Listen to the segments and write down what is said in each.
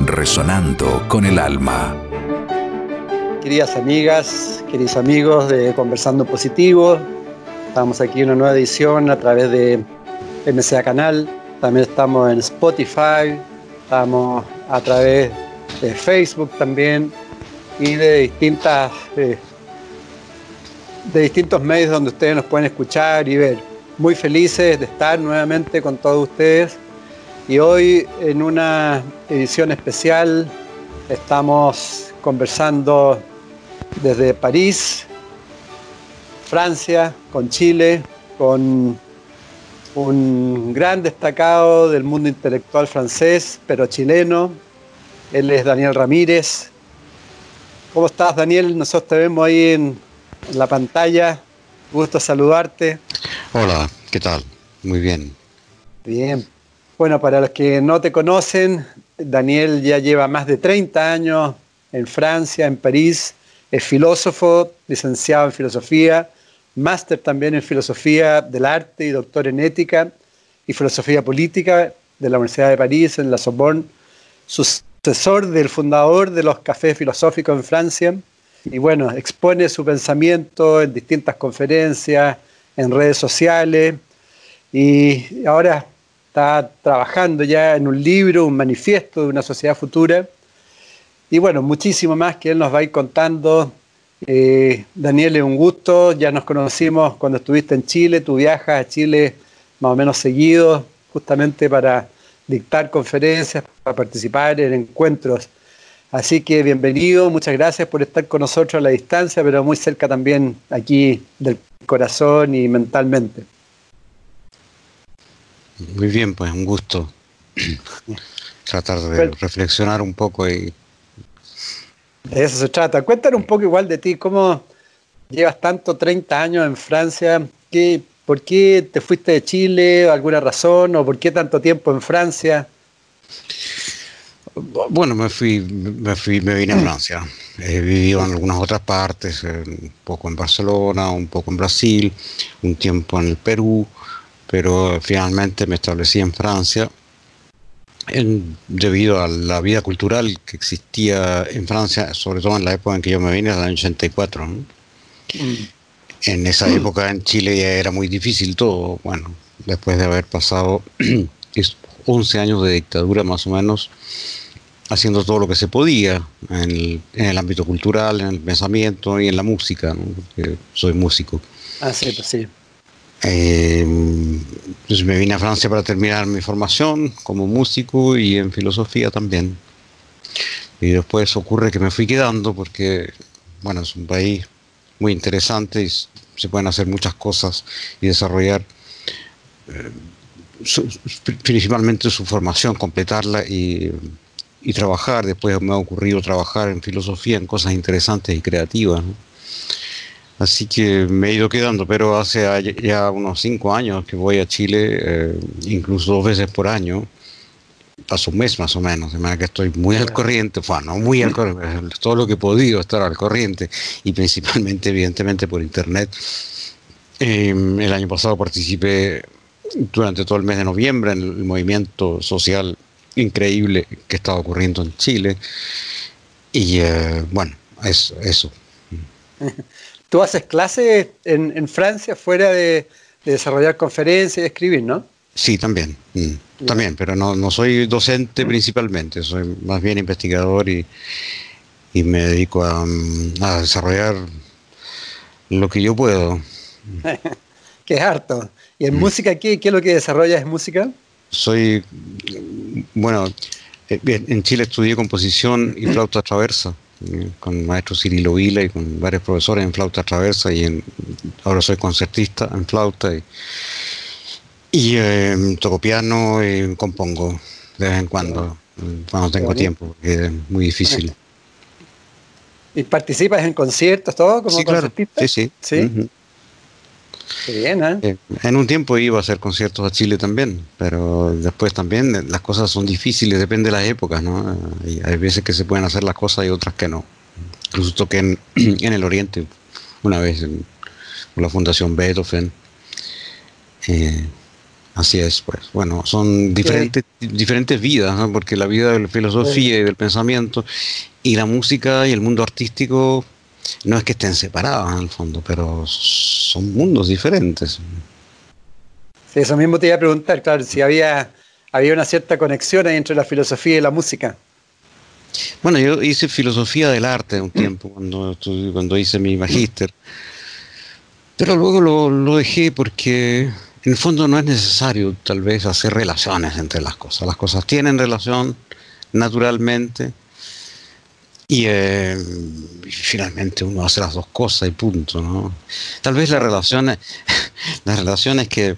resonando con el alma. Queridas amigas, queridos amigos de Conversando Positivo, estamos aquí en una nueva edición a través de MCA Canal, también estamos en Spotify, estamos a través de Facebook también y de distintas de, de distintos medios donde ustedes nos pueden escuchar y ver. Muy felices de estar nuevamente con todos ustedes y hoy en una edición especial estamos conversando desde París, Francia, con Chile, con un gran destacado del mundo intelectual francés, pero chileno. Él es Daniel Ramírez. ¿Cómo estás, Daniel? Nosotros te vemos ahí en, la pantalla. Gusto saludarte. Hola, ¿qué tal? Muy bien. Bien. Bueno, para los que no te conocen, Daniel ya lleva más de 30 años en Francia, en París. Es filósofo, licenciado en filosofía, máster también en filosofía del arte y doctor en ética y filosofía política de la Universidad de París, en la Sorbonne. Sucesor del fundador de los cafés filosóficos en Francia. Y bueno, expone su pensamiento en distintas conferencias, en redes sociales. Y ahora está trabajando ya en un libro, un manifiesto de una sociedad futura. Y bueno, muchísimo más que él nos va a ir contando. Eh, Daniel, es un gusto, ya nos conocimos cuando estuviste en Chile, tú viajas a Chile más o menos seguido, justamente para dictar conferencias, para participar en encuentros. Así que bienvenido, muchas gracias por estar con nosotros a la distancia, pero muy cerca también aquí del corazón y mentalmente. Muy bien, pues un gusto tratar de bueno, reflexionar un poco y... De eso se trata. Cuéntanos un poco igual de ti, cómo llevas tanto 30 años en Francia, ¿Qué, ¿por qué te fuiste de Chile? ¿Alguna razón? ¿O por qué tanto tiempo en Francia? Bueno, me fui, me fui, me vine a Francia. He vivido en algunas otras partes, un poco en Barcelona, un poco en Brasil, un tiempo en el Perú, pero finalmente me establecí en Francia en, debido a la vida cultural que existía en Francia, sobre todo en la época en que yo me vine, en el año 84. ¿no? Mm. En esa época en Chile ya era muy difícil todo, bueno, después de haber pasado 11 años de dictadura más o menos, haciendo todo lo que se podía en el, en el ámbito cultural, en el pensamiento y en la música, ¿no? porque soy músico. Ah, sí, pues sí. Eh, entonces me vine a Francia para terminar mi formación como músico y en filosofía también. Y después ocurre que me fui quedando porque, bueno, es un país muy interesante y se pueden hacer muchas cosas y desarrollar eh, su, principalmente su formación, completarla y, y, trabajar. Después me ha ocurrido trabajar en filosofía, en cosas interesantes y creativas. ¿no? Así que me he ido quedando, pero hace ya unos cinco años que voy a Chile, eh, incluso dos veces por año. Paso un mes más o menos, de manera que estoy muy al corriente, bueno, muy al corriente, todo lo que he podido estar al corriente y principalmente, evidentemente, por internet. Eh, el año pasado participé durante todo el mes de noviembre en el movimiento social increíble que estaba ocurriendo en Chile. Y eh, bueno, eso. eso. Tú haces clases en, en Francia fuera de, de, desarrollar conferencias y escribir, ¿no? Sí, también. Mm, también, pero no, no soy docente principalmente, soy más bien investigador y, y me dedico a, a, desarrollar lo que yo puedo. qué harto. ¿Y en mm. música qué, qué es lo que desarrollas? ¿Es música? Soy, bueno, eh, en Chile estudié composición y flauta traversa con maestro Cirilo Vila y con varios profesores en flauta traversa y en, ahora soy concertista en flauta y, y eh, toco piano y compongo de vez en cuando, cuando tengo tiempo, porque es muy difícil. ¿Y participas en conciertos, todo como sí, claro. Sí, sí. ¿Sí? Qué bien, ¿eh? ¿eh? En un tiempo iba a hacer conciertos a Chile también, pero después también las cosas son difíciles, depende de las épocas, ¿no? Y hay veces que se pueden hacer las cosas y otras que no. Incluso toqué en, en el Oriente una vez en, con la Fundación Beethoven. Eh, así es, pues. Bueno, son diferentes, diferentes vidas, ¿no? porque la vida de la filosofía y del pensamiento y la música y el mundo artístico no es que estén separados en el fondo, pero son mundos diferentes. Sí, eso mismo te iba a preguntar, claro, si había, había una cierta conexión entre la filosofía y la música. Bueno, yo hice filosofía del arte un tiempo, cuando, cuando hice mi magíster, pero luego lo, lo dejé porque en el fondo no es necesario tal vez hacer relaciones entre las cosas. Las cosas tienen relación naturalmente eh, y, finalmente uno hace las dos cosas y punto, ¿no? Tal vez la relación, la relación es que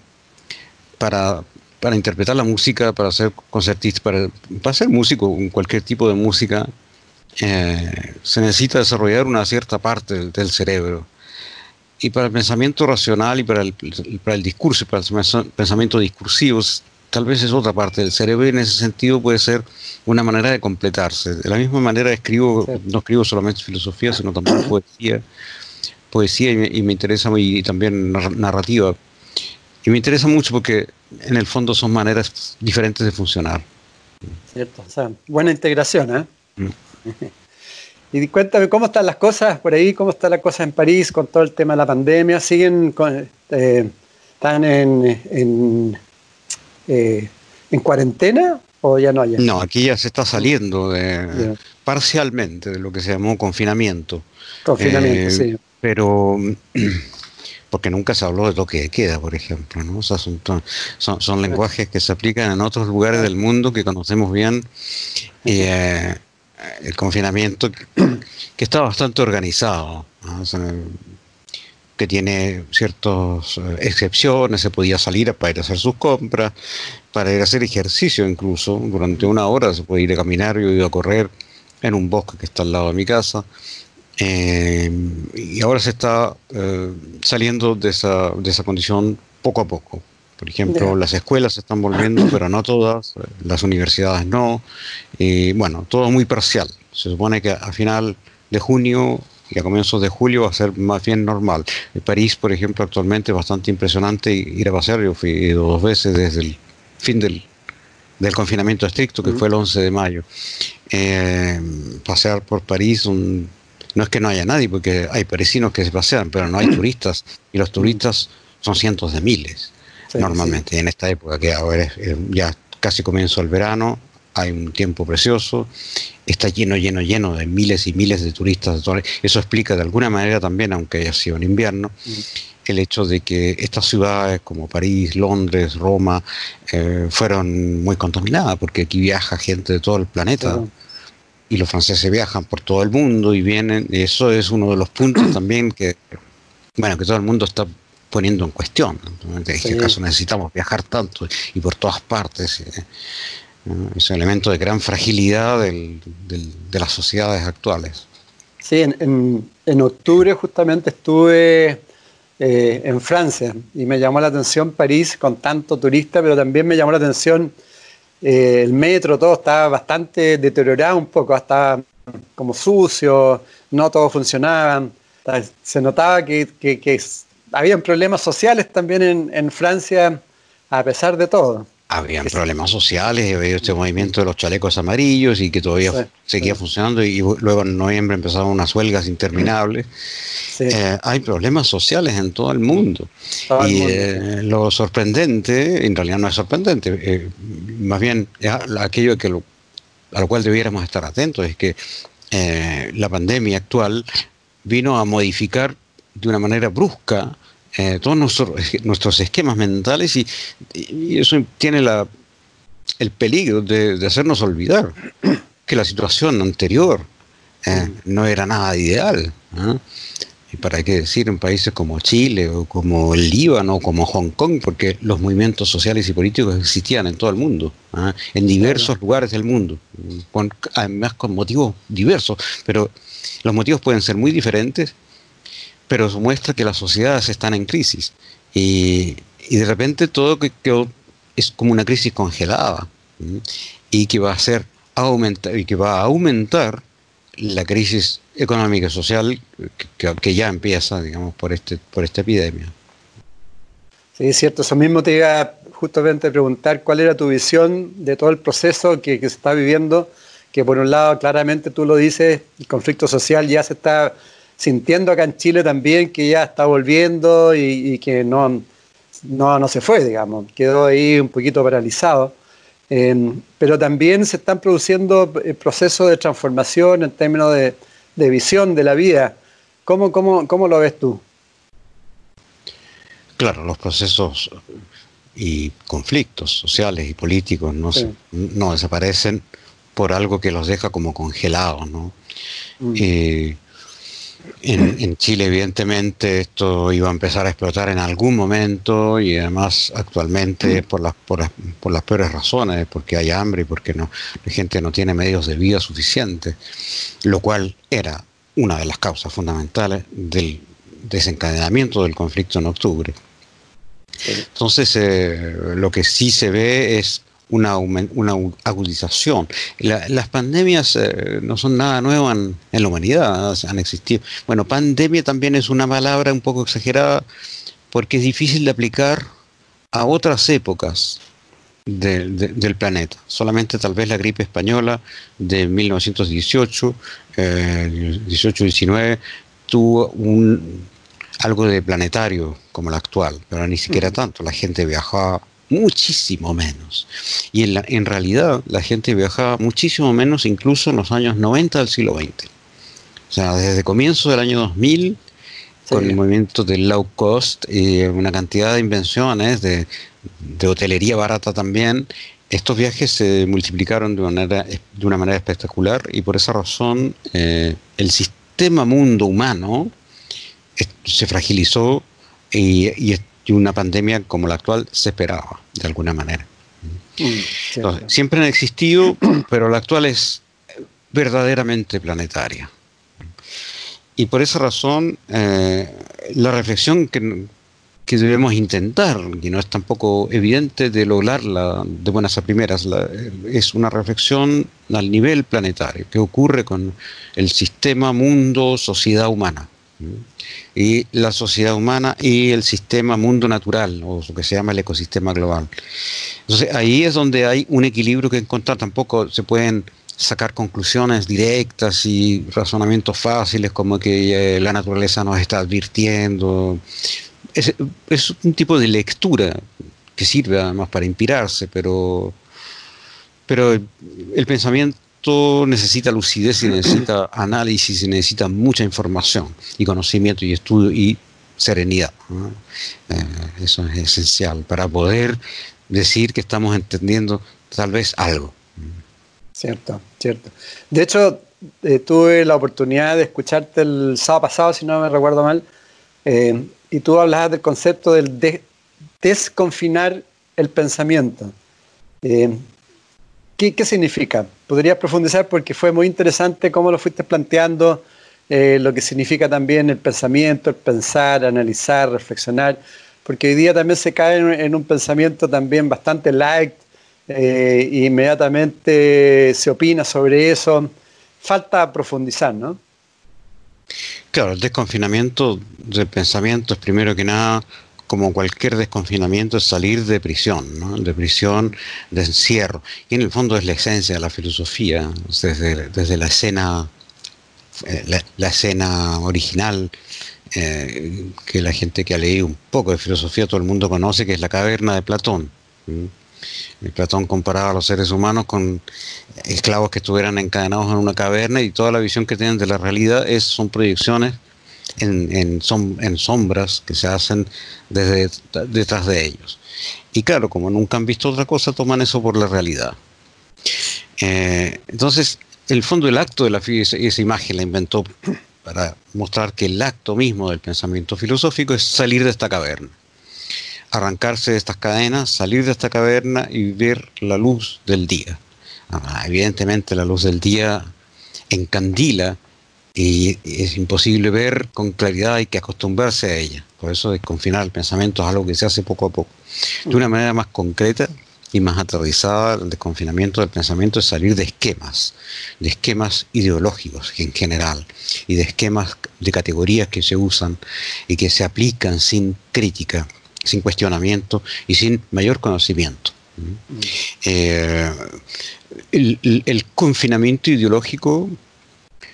para, para interpretar la música, para ser concertista, para, para ser músico, cualquier tipo de música, eh, se necesita desarrollar una cierta parte del, cerebro. Y para el pensamiento racional y para el, para el discurso, para el pensamiento discursivo, tal vez es otra parte del cerebro y en ese sentido puede ser una manera de completarse. De la misma manera escribo, no escribo solamente filosofía, sino también poesía, poesía y me, interesa y también narrativa. Y me interesa mucho porque en el fondo son maneras diferentes de funcionar. Cierto, o sea, buena integración, ¿eh? Mm. Y cuéntame, ¿cómo están las cosas por ahí? ¿Cómo está la cosa en París con todo el tema de la pandemia? ¿Siguen con, eh, están en eh, en cuarentena o ya no hay? No, aquí ya se está saliendo de, parcialmente de lo que se llamó confinamiento. Confinamiento, eh, sí. Pero porque nunca se habló de toque de queda, por ejemplo, ¿no? son, son, lenguajes que se aplican en otros lugares del mundo que conocemos bien. Y eh, el confinamiento que está bastante organizado que tiene ciertas eh, excepciones, se podía salir para ir a hacer sus compras, para ir a hacer ejercicio incluso, durante una hora se puede ir a caminar, yo he ido a correr en un bosque que está al lado de mi casa, eh, y ahora se está eh, saliendo de esa, de esa condición poco a poco. Por ejemplo, las escuelas se están volviendo, pero no todas, las universidades no, y bueno, todo muy parcial. Se supone que a final de junio y a comienzos de julio va a ser más bien normal. París, por ejemplo, actualmente es bastante impresionante ir a pasear. Yo fui dos veces desde el fin del, del confinamiento estricto, que fue el 11 de mayo. Eh, pasear por París, no es que no haya nadie, porque hay parisinos que se pasean, pero no hay turistas, y los turistas son cientos de miles, normalmente, en esta época, que ahora es, ya casi comienzo el verano, hay un tiempo precioso, está lleno, lleno, lleno de miles y miles de turistas. Eso explica de alguna manera también, aunque haya sido en invierno, el hecho de que estas ciudades como París, Londres, Roma, eh, fueron muy contaminadas, porque aquí viaja gente de todo el planeta. Y los franceses viajan por todo el mundo y vienen, y eso es uno de los puntos también que, bueno, que todo el mundo está poniendo en cuestión. ¿En qué caso necesitamos viajar tanto y por todas partes? Eh, es un elemento de gran fragilidad de las sociedades actuales. Sí, en, en, octubre justamente estuve eh, en Francia y me llamó la atención París con tanto turista, pero también me llamó la atención eh, el metro, todo estaba bastante deteriorado un poco, estaba como sucio, no todo funcionaba. Se notaba que, que, que habían problemas sociales también en Francia a pesar de todo. Habían problemas sociales, había este movimiento de los chalecos amarillos y que todavía seguía funcionando y luego en noviembre empezaron unas huelgas interminables. Eh, hay problemas sociales en todo el mundo. y eh, lo sorprendente, en realidad no es sorprendente, eh, más bien aquello que a lo cual debiéramos estar atentos es que la pandemia actual vino a modificar de una manera brusca eh, todos nuestros, esquemas mentales y, eso tiene la, el peligro de, hacernos olvidar que la situación anterior eh, no era nada ideal. y para qué decir en países como Chile o como el Líbano o como Hong Kong, porque los movimientos sociales y políticos existían en todo el mundo, ¿ah? en diversos lugares del mundo, además con motivos diversos, pero los motivos pueden ser muy diferentes, pero muestra que las sociedades están en crisis y, de repente todo que, es como una crisis congelada y que va a ser aumentar y que va a aumentar la crisis económica y social que, ya empieza, digamos, por, este, por esta epidemia. Sí, es cierto. Eso mismo te iba justamente a preguntar cuál era tu visión de todo el proceso que, se está viviendo, que por un lado claramente tú lo dices, el conflicto social ya se está sintiendo acá en Chile también, que ya está volviendo y, que no, no, no se fue, digamos, quedó ahí un poquito paralizado. Em, pero también se están produciendo eh, procesos de transformación en términos de, visión de la vida. ¿Cómo, cómo, cómo lo ves tú? Claro, los procesos y conflictos sociales y políticos no, no desaparecen por algo que los deja como congelados, ¿no? Mm. Eh, en, Chile, evidentemente, esto iba a empezar a explotar en algún momento y además actualmente por las, por las, peores razones, porque hay hambre y porque no, la gente no tiene medios de vida suficientes, lo cual era una de las causas fundamentales del desencadenamiento del conflicto en octubre. Entonces, eh, lo que sí se ve es una, una agudización. las pandemias eh, no son nada nuevo en, la humanidad, han existido. Bueno, pandemia también es una palabra un poco exagerada porque es difícil de aplicar a otras épocas del planeta. Solamente tal vez la gripe española de 1918, 18-19, eh, tuvo un, algo de planetario como la actual, pero ni siquiera tanto. La gente viajaba muchísimo menos. Y en, la, en realidad la gente viajaba muchísimo menos incluso en los años 90 del siglo XX. O sea, desde comienzo del año 2000, con el movimiento del low cost y una cantidad de invenciones, de, hotelería barata también, estos viajes se multiplicaron de una manera, de una manera espectacular y por esa razón eh, el sistema mundo humano se fragilizó y, y, y una pandemia como la actual se esperaba, de alguna manera. Mm, siempre han existido, pero la actual es verdaderamente planetaria. Y por esa razón, eh, la reflexión que, que, debemos intentar, y no es tampoco evidente de lograrla de buenas a primeras, es una reflexión al nivel planetario, que ocurre con el sistema, mundo, sociedad humana y la sociedad humana y el sistema mundo natural, o lo que se llama el ecosistema global. Entonces ahí es donde hay un equilibrio que encontrar, tampoco se pueden sacar conclusiones directas y razonamientos fáciles como que eh, la naturaleza nos está advirtiendo. Es, es, un tipo de lectura que sirve además para inspirarse, pero, pero el pensamiento necesita lucidez y necesita análisis y necesita mucha información y conocimiento y estudio y serenidad. Eh, eso es esencial para poder decir que estamos entendiendo tal vez algo. Cierto, cierto. De hecho, eh, tuve la oportunidad de escucharte el sábado pasado, si no me recuerdo mal, eh, y tú hablabas del concepto del desconfinar el pensamiento. ¿Qué, significa? ¿Podrías profundizar? Porque fue muy interesante cómo lo fuiste planteando, eh, lo que significa también el pensamiento, el pensar, analizar, reflexionar, porque hoy día también se cae en, un pensamiento también bastante light e inmediatamente se opina sobre eso. Falta profundizar, ¿no? Claro, el desconfinamiento del pensamiento es primero que nada como cualquier desconfinamiento, es salir de prisión, de prisión, de encierro. Y en el fondo es la esencia de la filosofía, desde, desde la escena, eh, la, escena original, eh, que la gente que ha leído un poco de filosofía, todo el mundo conoce, que es la caverna de Platón. Platón comparaba a los seres humanos con esclavos que estuvieran encadenados en una caverna y toda la visión que tienen de la realidad es, son proyecciones en, sombras que se hacen desde detrás de ellos. Y claro, como nunca han visto otra cosa, toman eso por la realidad. Eh, entonces, el fondo del acto de la esa, esa imagen la inventó para mostrar que el acto mismo del pensamiento filosófico es salir de esta caverna, arrancarse de estas cadenas, salir de esta caverna y ver la luz del día. Ah, evidentemente la luz del día encandila y es imposible ver con claridad, hay que acostumbrarse a ella. Por eso desconfinar el pensamiento es algo que se hace poco a poco. De una manera más concreta y más aterrizada, el desconfinamiento del pensamiento es salir de esquemas, de esquemas ideológicos en general, y de esquemas de categorías que se usan y que se aplican sin crítica, sin cuestionamiento y sin mayor conocimiento. Mm. Eh, el, confinamiento ideológico,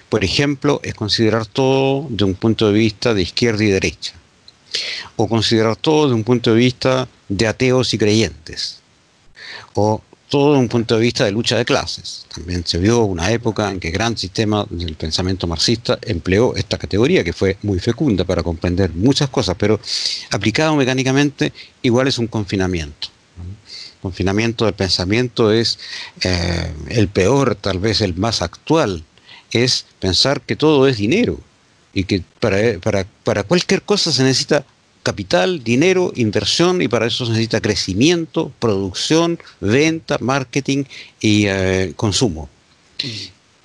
por ejemplo, es considerar todo de un punto de vista de izquierda y derecha, o considerar todo de un punto de vista de ateos y creyentes, o todo de un punto de vista de lucha de clases. También se vio una época en que gran sistema del pensamiento marxista empleó esta categoría, que fue muy fecunda para comprender muchas cosas, pero aplicado mecánicamente igual es un confinamiento confinamiento del pensamiento es eh, el peor, tal vez el más actual, es pensar que todo es dinero y que para, para, para cualquier cosa se necesita capital, dinero, inversión y para eso se necesita crecimiento, producción, venta, marketing y eh, consumo. Mm.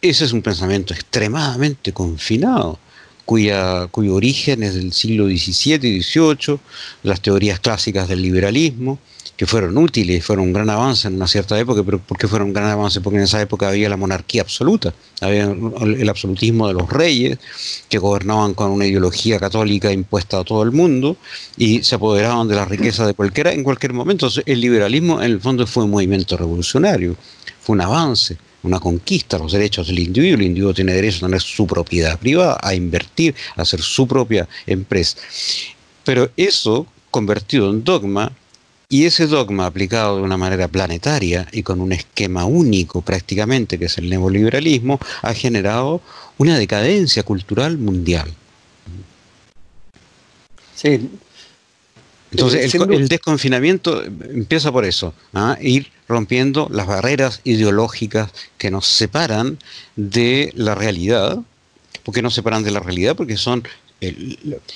Ese es un pensamiento extremadamente confinado, cuya, cuyo origen es del siglo XVII y XVIII, las teorías clásicas del liberalismo, que fueron útiles fueron un gran avance en una cierta época, pero ¿por qué fueron un gran avance? Porque en esa época había la monarquía absoluta, había el absolutismo de los reyes, que gobernaban con una ideología católica impuesta a todo el mundo y se apoderaban de la riqueza de cualquiera en cualquier momento. el liberalismo en el fondo fue un movimiento revolucionario, fue un avance una conquista los derechos del individuo. El individuo tiene derecho a tener su propiedad privada, a invertir, a hacer su propia empresa. Pero eso, convertido en dogma, y ese dogma aplicado de una manera planetaria y con un esquema único prácticamente, que es el neoliberalismo, ha generado una decadencia cultural mundial. Sí. Entonces el, desconfinamiento empieza por eso, ¿ah? ir rompiendo las barreras ideológicas que nos separan de la realidad. ¿Por qué nos separan de la realidad? Porque son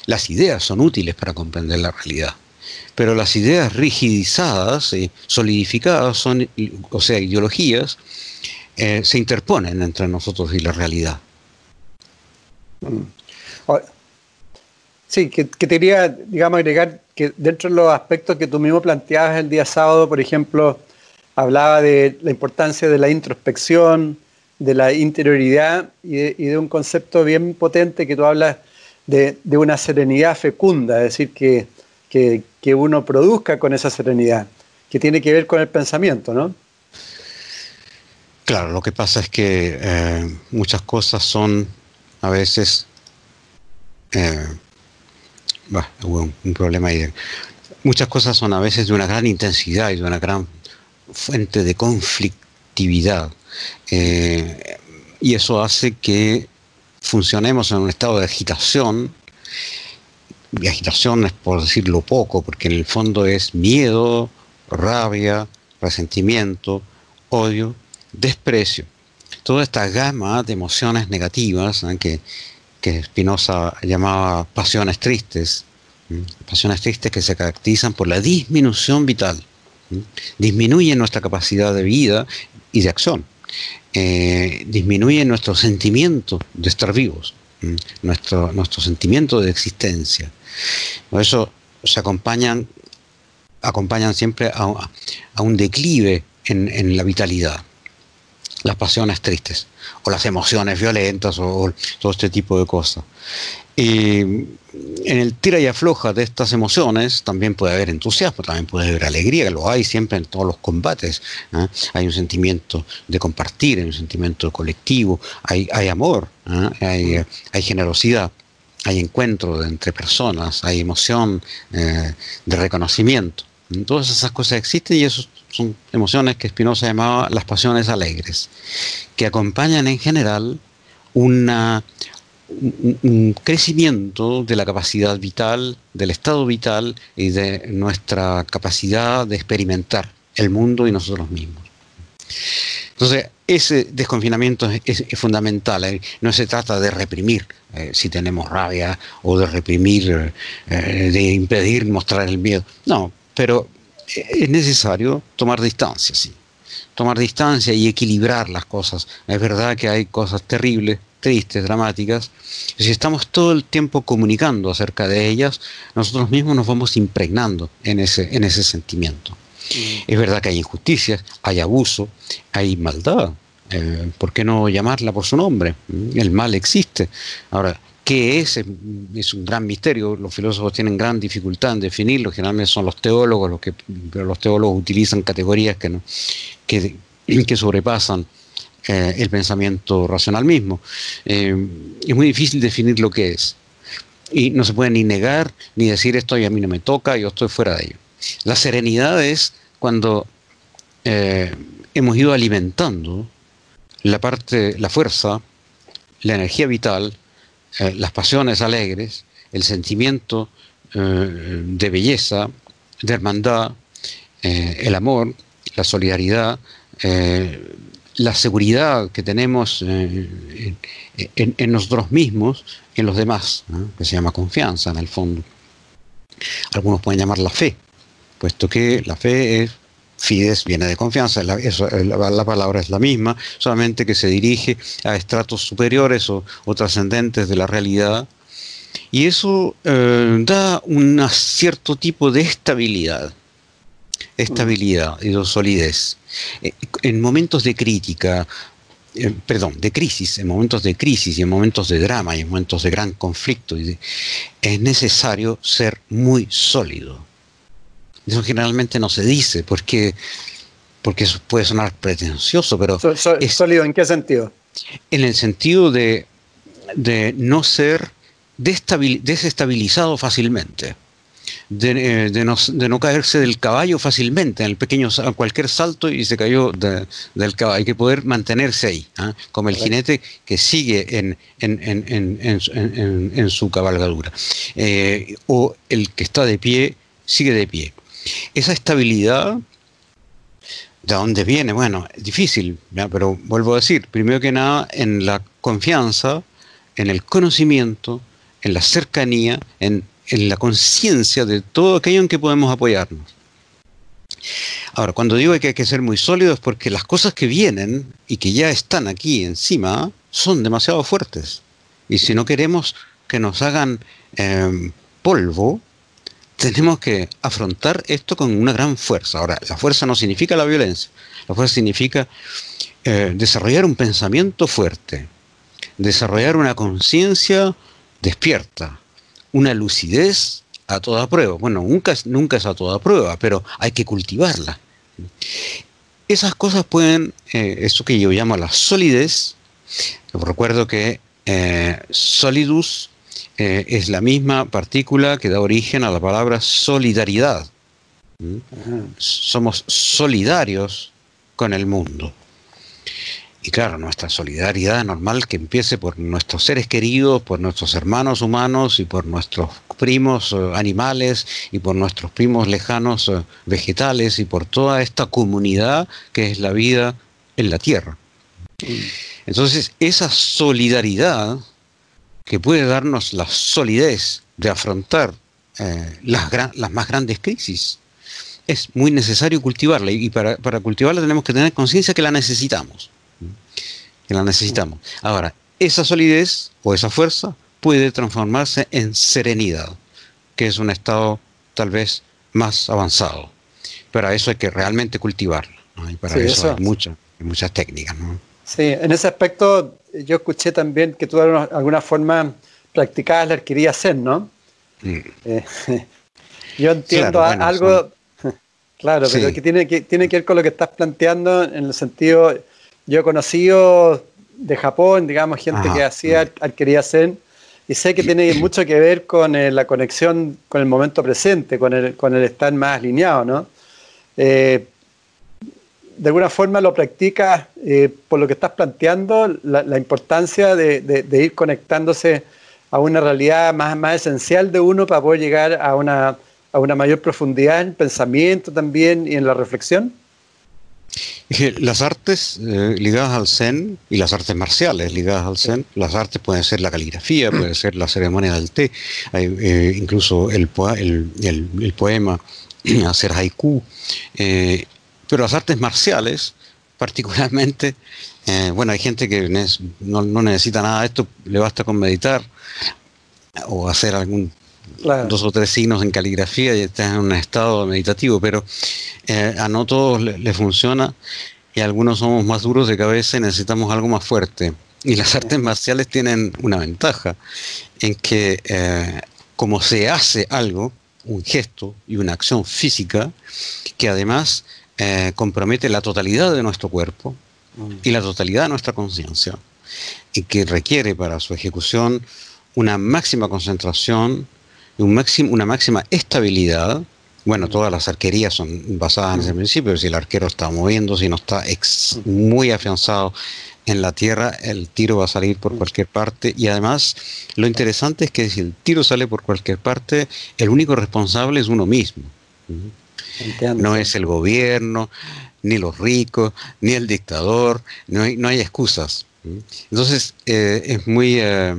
las ideas son útiles para comprender la realidad pero las ideas rigidizadas, y solidificadas, son, o sea, ideologías, eh, se interponen entre nosotros y la realidad. Mm. Sí, que, que, te quería, digamos, agregar que dentro de los aspectos que tú mismo planteabas el día sábado, por ejemplo, hablaba de la importancia de la introspección, de la interioridad y de, un concepto bien potente que tú hablas de, de, una serenidad fecunda, es decir, que, que, uno produzca con esa serenidad, que tiene que ver con el pensamiento, ¿no? Claro, lo que pasa es que eh, muchas cosas son a veces... Eh, un, problema ahí. Muchas cosas son a veces de una gran intensidad y de una gran fuente de conflictividad. Eh, y eso hace que funcionemos en un estado de agitación y agitación es por decirlo poco, porque en el fondo es miedo, rabia, resentimiento, odio, desprecio. Toda esta gama de emociones negativas que, que Spinoza llamaba pasiones tristes, pasiones tristes que se caracterizan por la disminución vital, disminuyen nuestra capacidad de vida y de acción, eh, disminuyen nuestro sentimiento de estar vivos, nuestro, nuestro sentimiento de existencia. Por eso se acompañan, acompañan siempre a, un declive en, la vitalidad las pasiones tristes o las emociones violentas o, todo este tipo de cosas. Y en el tira y afloja de estas emociones también puede haber entusiasmo, también puede haber alegría, que lo hay siempre en todos los combates. ¿eh? Hay un sentimiento de compartir, hay un sentimiento colectivo, hay, hay amor, ¿eh? hay, hay generosidad hay encuentro entre personas, hay emoción eh, de reconocimiento. Todas esas cosas existen y esas son emociones que Spinoza llamaba las pasiones alegres, que acompañan en general una, un, crecimiento de la capacidad vital, del estado vital y de nuestra capacidad de experimentar el mundo y nosotros mismos. Entonces, ese desconfinamiento es, fundamental. ¿eh? No se trata de reprimir eh, si tenemos rabia o de reprimir, eh, de impedir mostrar el miedo. No, pero es necesario tomar distancia, sí. Tomar distancia y equilibrar las cosas. Es verdad que hay cosas terribles, tristes, dramáticas. Si estamos todo el tiempo comunicando acerca de ellas, nosotros mismos nos vamos impregnando en ese, en ese sentimiento. Mm. Es verdad que hay injusticias, hay abuso, hay maldad. Eh, ¿Por qué no llamarla por su nombre? Mm, el mal existe. Ahora, ¿qué es? Es un gran misterio. Los filósofos tienen gran dificultad en definirlo. Generalmente son los teólogos los que, pero los teólogos utilizan categorías que, no, que, que sobrepasan eh, el pensamiento racional mismo. Eh, es muy difícil definir lo que es. Y no se puede ni negar ni decir esto y a mí no me toca, yo estoy fuera de ello. La serenidad es cuando eh, hemos ido alimentando la parte, la fuerza, la energía vital, eh, las pasiones alegres, el sentimiento eh, de belleza, de hermandad, el amor, la solidaridad, la seguridad que tenemos en, nosotros mismos, en los demás, que se llama confianza en el fondo. Algunos pueden llamar la fe, puesto que la fe es Fides viene de confianza, la, la, palabra es la misma, solamente que se dirige a estratos superiores o, trascendentes de la realidad. Y eso eh, da un cierto tipo de estabilidad, estabilidad y de solidez. Eh, en momentos de crítica, eh, perdón, de crisis, en momentos de crisis y en momentos de drama y en momentos de gran conflicto, es necesario ser muy sólido eso generalmente no se dice porque, porque eso puede sonar pretencioso, pero... ¿Sólido en qué sentido? En el sentido de, de no ser desestabilizado fácilmente. De, eh, no, de, no, caerse del caballo fácilmente, en el pequeño cualquier salto y se cayó del caballo. Hay que poder mantenerse ahí, ¿ah? como el jinete que sigue en, en, en su cabalgadura. Eh, o el que está de pie, sigue de pie. Esa estabilidad, ¿de dónde viene? Bueno, es difícil, pero vuelvo a decir, primero que nada, en la confianza, en el conocimiento, en la cercanía, en, la conciencia de todo aquello en que podemos apoyarnos. Ahora, cuando digo que hay que ser muy sólidos es porque las cosas que vienen y que ya están aquí encima son demasiado fuertes. Y si no queremos que nos hagan eh, polvo, tenemos que afrontar esto con una gran fuerza. Ahora, la fuerza no significa la violencia, la fuerza significa eh, desarrollar un pensamiento fuerte, desarrollar una conciencia despierta, una lucidez a toda prueba. Bueno, nunca, es a toda prueba, pero hay que cultivarla. Esas cosas pueden, eh, eso que yo llamo la solidez, recuerdo que eh, solidus eh, es la misma partícula que da origen a la palabra solidaridad. ¿Mm? Somos solidarios con el mundo. Y claro, nuestra solidaridad es normal que empiece por nuestros seres queridos, por nuestros hermanos humanos y por nuestros primos eh, animales y por nuestros primos lejanos eh, vegetales y por toda esta comunidad que es la vida en la tierra. Entonces, esa solidaridad que puede darnos la solidez de afrontar eh, las, las, más grandes crisis. Es muy necesario cultivarla y para, para cultivarla tenemos que tener conciencia que la necesitamos. Que la necesitamos. Ahora, esa solidez o esa fuerza puede transformarse en serenidad, que es un estado tal vez más avanzado. Pero a eso hay que realmente cultivarla. Y para eso, hay muchas, muchas técnicas. Sí, en ese aspecto yo escuché también que tú de alguna forma practicabas la arquería Zen, ¿no? Mm. Eh, yo entiendo algo, claro, pero que tiene, que tiene que ver con lo que estás planteando en el sentido, yo he conocido de Japón, digamos, gente que hacía mm. arquería Zen, y sé que tiene mucho que ver con eh, la conexión con el momento presente, con el, con el estar más alineado, ¿no? Eh, de alguna forma lo practicas eh, por lo que estás planteando, la, importancia de, ir conectándose a una realidad más, más esencial de uno para poder llegar a una, a una mayor profundidad en pensamiento también y en la reflexión? Las artes eh, ligadas al Zen y las artes marciales ligadas al Zen, las artes pueden ser la caligrafía, puede ser la ceremonia del té, eh, incluso el, el, poema, hacer haiku, pero las artes marciales, particularmente, bueno, hay gente que no, no necesita nada de esto, le basta con meditar o hacer algún dos o tres signos en caligrafía y estás en un estado meditativo, pero eh, a no todos le, funciona y algunos somos más duros de cabeza y necesitamos algo más fuerte. Y las artes marciales tienen una ventaja en que eh, como se hace algo, un gesto y una acción física, que además eh, compromete la totalidad de nuestro cuerpo y la totalidad de nuestra conciencia, y que requiere para su ejecución una máxima concentración, un máximo, una máxima estabilidad. Bueno, todas las arquerías son basadas en ese principio, si el arquero está moviendo, si no está muy afianzado en la tierra, el tiro va a salir por cualquier parte. Y además, lo interesante es que si el tiro sale por cualquier parte, el único responsable es uno mismo. No es el gobierno, ni los ricos, ni el dictador, no hay, no hay excusas. Entonces, eh, es muy eh,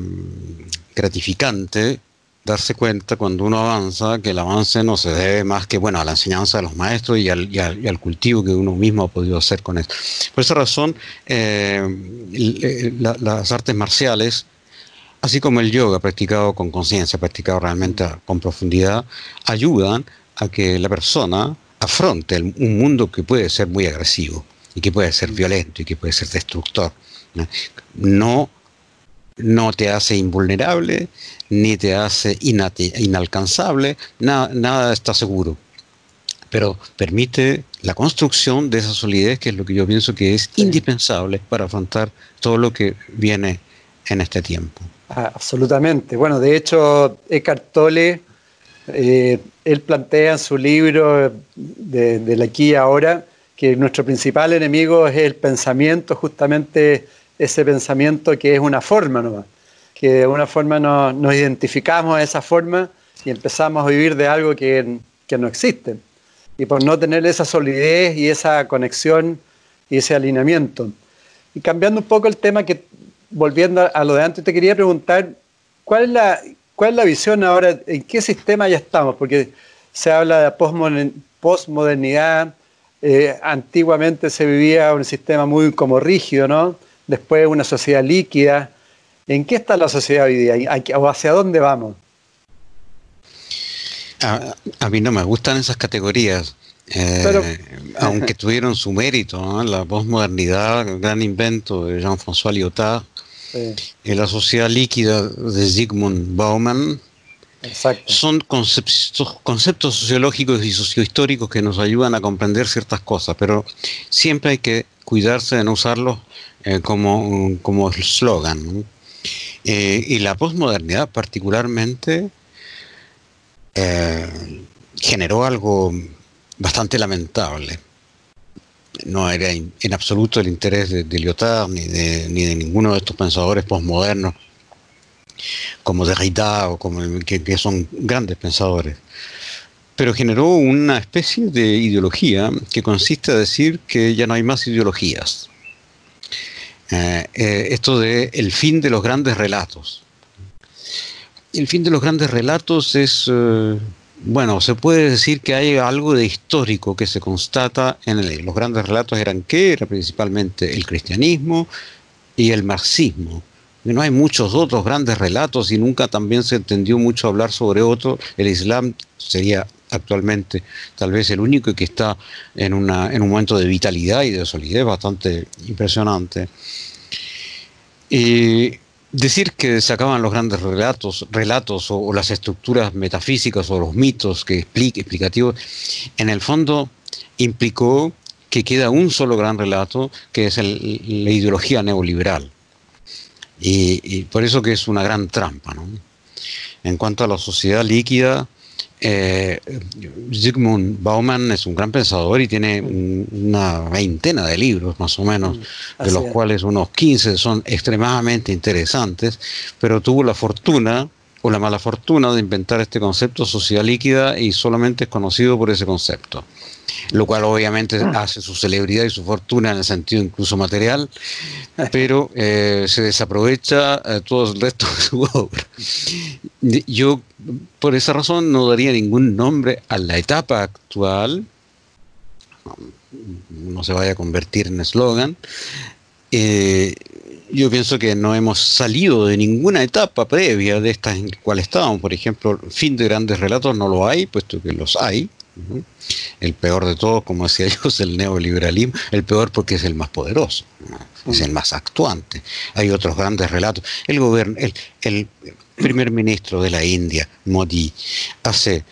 gratificante darse cuenta cuando uno avanza que el avance no se debe más que bueno a la enseñanza de los maestros y al, y al, cultivo que uno mismo ha podido hacer con esto. Por esa razón, eh, las artes marciales, así como el yoga practicado con conciencia, practicado realmente con profundidad, ayudan a que la persona afronte un mundo que puede ser muy agresivo y que puede ser violento y que puede ser destructor. No no te hace invulnerable, ni te hace inalcanzable, nada, nada está seguro. Pero permite la construcción de esa solidez, que es lo que yo pienso que es indispensable para afrontar todo lo que viene en este tiempo. Ah, absolutamente. Bueno, de hecho, Eckhart Tolle, eh, él plantea en su libro de, la aquí y ahora que nuestro principal enemigo es el pensamiento justamente ese pensamiento que es una forma nomás, que de una forma nos, identificamos a esa forma y empezamos a vivir de algo que, no existe. Y por no tener esa solidez y esa conexión y ese alineamiento. Y cambiando un poco el tema, que volviendo a lo de antes, te quería preguntar, ¿cuál es la, cuál es la visión ahora? ¿En qué sistema ya estamos? Porque se habla de posmodernidad, eh, antiguamente se vivía un sistema muy como rígido, ¿no? después una sociedad líquida. ¿En qué está la sociedad hoy día? ¿O hacia dónde vamos? A, mí no me gustan esas categorías. Eh, aunque tuvieron su mérito, la postmodernidad, el gran invento de Jean-François Lyotard, y la sociedad líquida de Zygmunt Bauman, son conceptos, conceptos sociológicos y sociohistóricos que nos ayudan a comprender ciertas cosas, pero siempre hay que cuidarse de no usarlos eh, como, como slogan. Eh, y la posmodernidad particularmente eh, generó algo bastante lamentable. No era en absoluto el interés de, Lyotard ni de, ni de ninguno de estos pensadores posmodernos como Derrida o como que, que son grandes pensadores pero generó una especie de ideología que consiste en decir que ya no hay más ideologías. Eh, eh, esto de el fin de los grandes relatos. El fin de los grandes relatos es, eh, bueno, se puede decir que hay algo de histórico que se constata en el, los grandes relatos eran qué, era principalmente el cristianismo y el marxismo. no hay muchos otros grandes relatos y nunca también se entendió mucho hablar sobre otro. El Islam sería actualmente tal vez el único que está en, una, en un momento de vitalidad y de solidez bastante impresionante. Y decir que se acaban los grandes relatos, relatos o, las estructuras metafísicas o los mitos que explique, explicativos, en el fondo implicó que queda un solo gran relato, que es la ideología neoliberal. Y, y, por eso que es una gran trampa. ¿no? En cuanto a la sociedad líquida, eh, Zygmunt Bauman es un gran pensador y tiene una veintena de libros más o menos, mm, de los cuales unos 15 son extremadamente interesantes, pero tuvo la fortuna o la mala fortuna de inventar este concepto sociedad líquida y solamente es conocido por ese concepto. Lo cual obviamente hace su celebridad y su fortuna en el sentido incluso material, pero eh, se desaprovecha eh, todo el resto de su obra. Yo, por esa razón, no daría ningún nombre a la etapa actual, no se vaya a convertir en eslogan. Eh, yo pienso que no hemos salido de ninguna etapa previa de estas en la cual estábamos. Por ejemplo, fin de grandes relatos no lo hay, puesto que los hay. El peor de todos, como decía yo, es el neoliberalismo. El peor porque es el más poderoso, es el más actuante. Hay otros grandes relatos. El, gobierno, el, primer ministro de la India, Modi, hace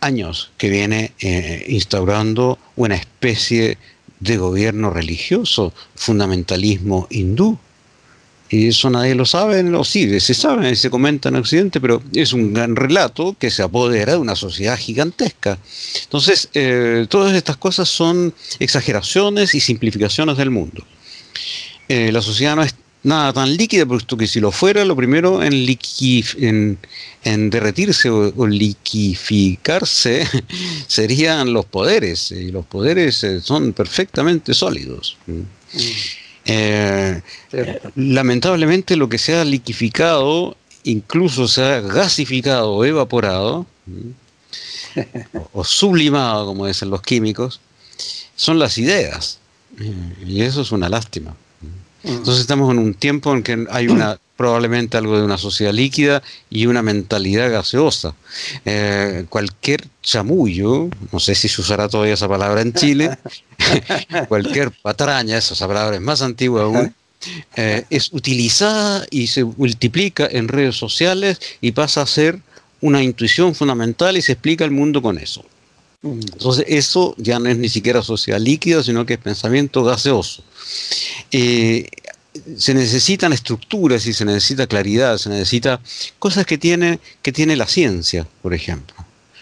años que viene eh, instaurando una especie de gobierno religioso, fundamentalismo hindú. Y eso nadie lo sabe, lo sí, se sabe, se comenta en Occidente, pero es un gran relato que se apodera de una sociedad gigantesca. Entonces, eh, todas estas cosas son exageraciones y simplificaciones del mundo. Eh, la sociedad no es nada tan líquida, puesto que si lo fuera, lo primero en, en, derretirse o, liquificarse serían los poderes, y los poderes eh, son perfectamente sólidos. Mm. Eh, lamentablemente lo que se ha liquificado, incluso se ha gasificado o evaporado, o, o sublimado, como dicen los químicos, son las ideas. Y eso es una lástima. Entonces estamos en un tiempo en que hay una probablemente algo de una sociedad líquida y una mentalidad gaseosa. Eh, cualquier chamullo, no sé si se usará todavía esa palabra en Chile, cualquier patraña, esa palabra es más antigua aún, eh, es utilizada y se multiplica en redes sociales y pasa a ser una intuición fundamental y se explica el mundo con eso. Entonces eso ya no es ni siquiera sociedad líquida, sino que es pensamiento gaseoso. Eh, se necesitan estructuras y se necesita claridad, se necesita cosas que tiene, que tiene la ciencia, por ejemplo.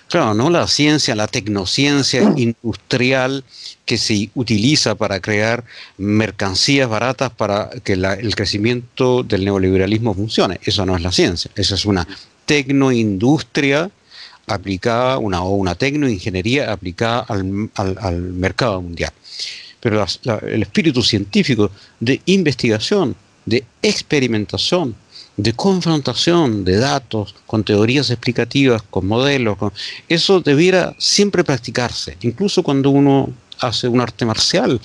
Claro, no la ciencia, la tecnociencia industrial que se utiliza para crear mercancías baratas para que el crecimiento del neoliberalismo funcione. Eso no es la ciencia, eso es una tecnoindustria aplicada, una, o una tecnoingeniería aplicada al, al mercado mundial pero el espíritu científico de investigación, de experimentación, de confrontación de datos con teorías explicativas, con modelos, eso debiera siempre practicarse, incluso cuando uno hace un arte marcial.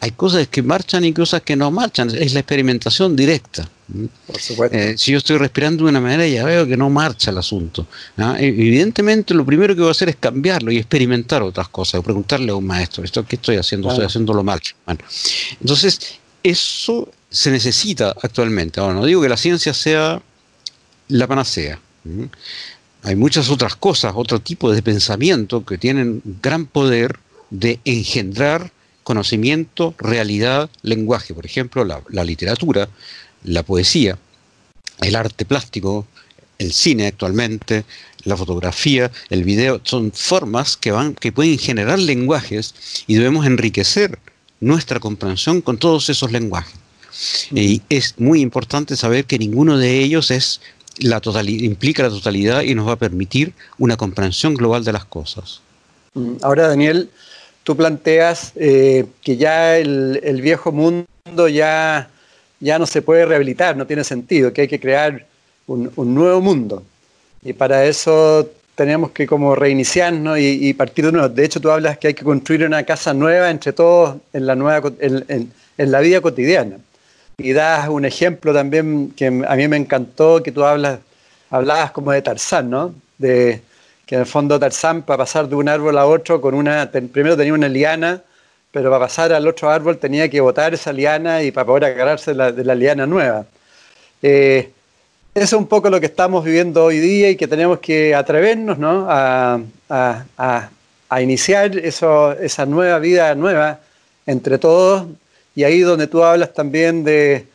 Hay cosas que marchan y cosas que no marchan, es la experimentación directa. Eh, si yo estoy respirando de una manera, ya veo que no marcha el asunto. E, evidentemente, lo primero que voy a hacer es cambiarlo y experimentar otras cosas, preguntarle a un maestro, ¿esto qué estoy haciendo? Estoy haciéndolo mal. entonces, eso se necesita actualmente. Ahora, no digo que la ciencia sea la panacea. Hay muchas otras cosas, otro tipo de pensamiento que tienen gran poder de engendrar conocimiento, realidad, lenguaje. Por ejemplo, la literatura la poesía, el arte plástico, el cine actualmente, la fotografía, el video, son formas que van, que pueden generar lenguajes y debemos enriquecer nuestra comprensión con todos esos lenguajes. Y es muy importante saber que ninguno de ellos es la implica la totalidad y nos va a permitir una comprensión global de las cosas. Mm, ahora, Daniel, tú planteas eh, que ya el, viejo mundo ya ya no se puede rehabilitar, no tiene sentido, que hay que crear un, nuevo mundo. Y para eso tenemos que como reiniciarnos y, partir de nuevo. De hecho, tú hablas que hay que construir una casa nueva entre todos en la, nueva, en, la vida cotidiana. Y das un ejemplo también que a mí me encantó, que tú hablas, hablabas como de Tarzán, ¿no? De que en el fondo Tarzán para pasar de un árbol a otro con una, primero tenía una liana pero para pasar al otro árbol tenía que botar esa liana y para poder agarrarse de la, liana nueva. Eh, eso es un poco lo que estamos viviendo hoy día y que tenemos que atrevernos ¿no? a, iniciar eso, esa nueva vida nueva entre todos. Y ahí donde tú hablas también de,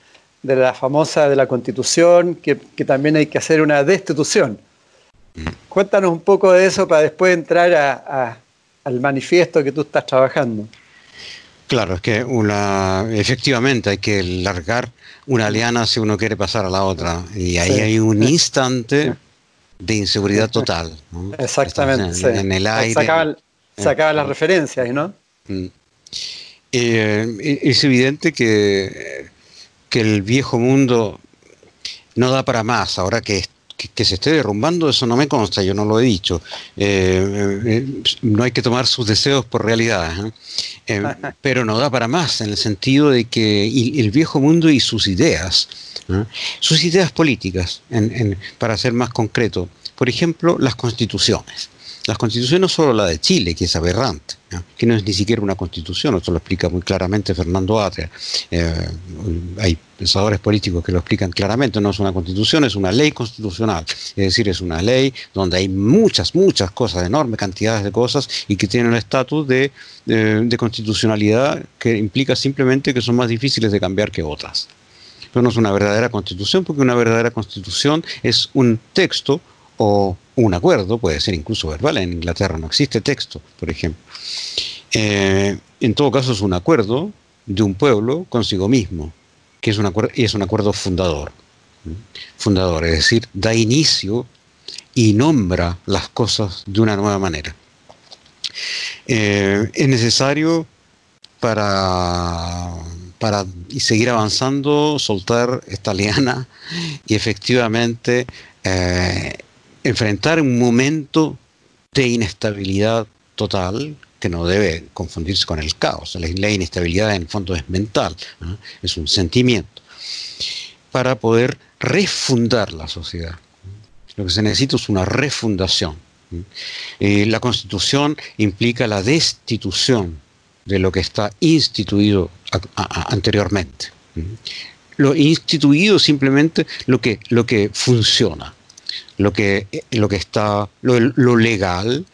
la famosa de la constitución, que, también hay que hacer una destitución. Cuéntanos un poco de eso para después entrar al manifiesto que tú estás trabajando. Claro, es que una, efectivamente hay que largar una liana si uno quiere pasar a la otra. Y ahí hay un instante de inseguridad total. Exactamente. En, el aire. sacaba las referencias, ¿no? Mm. Eh, es evidente que, que el viejo mundo no da para más, ahora que, que, se esté derrumbando, eso no me consta, yo no lo he dicho. Eh, eh, no hay que tomar sus deseos por realidad, pero no da para más, en el sentido de que el viejo mundo y sus ideas, sus ideas políticas, para ser más concreto, por ejemplo, las constituciones. Las constituciones no solo la de Chile, que es aberrante, que no es ni siquiera una constitución, esto lo explica muy claramente Fernando Atria. Eh, hay pensadores políticos que lo explican claramente, no es una constitución, es una ley constitucional, es decir, es una ley donde hay muchas, muchas cosas, enormes cantidades de cosas y que tienen el estatus de, de constitucionalidad que implica simplemente que son más difíciles de cambiar que otras. Pero no es una verdadera constitución porque una verdadera constitución es un texto o un acuerdo, puede ser incluso verbal, en Inglaterra no existe texto, por ejemplo. Eh, en todo caso es un acuerdo de un pueblo consigo mismo, que es un acuerdo, es un acuerdo fundador. Fundador, es decir, da inicio y nombra las cosas de una nueva manera. Eh, es necesario para, para seguir avanzando, soltar esta liana y efectivamente eh, enfrentar un momento de inestabilidad total que no debe confundirse con el caos. La, inestabilidad en fondo es mental, es un sentimiento, para poder refundar la sociedad. Lo que se necesita es una refundación. Eh, la constitución implica la destitución de lo que está instituido anteriormente. Lo instituido simplemente lo que, lo que funciona lo que, lo que está, lo, legal,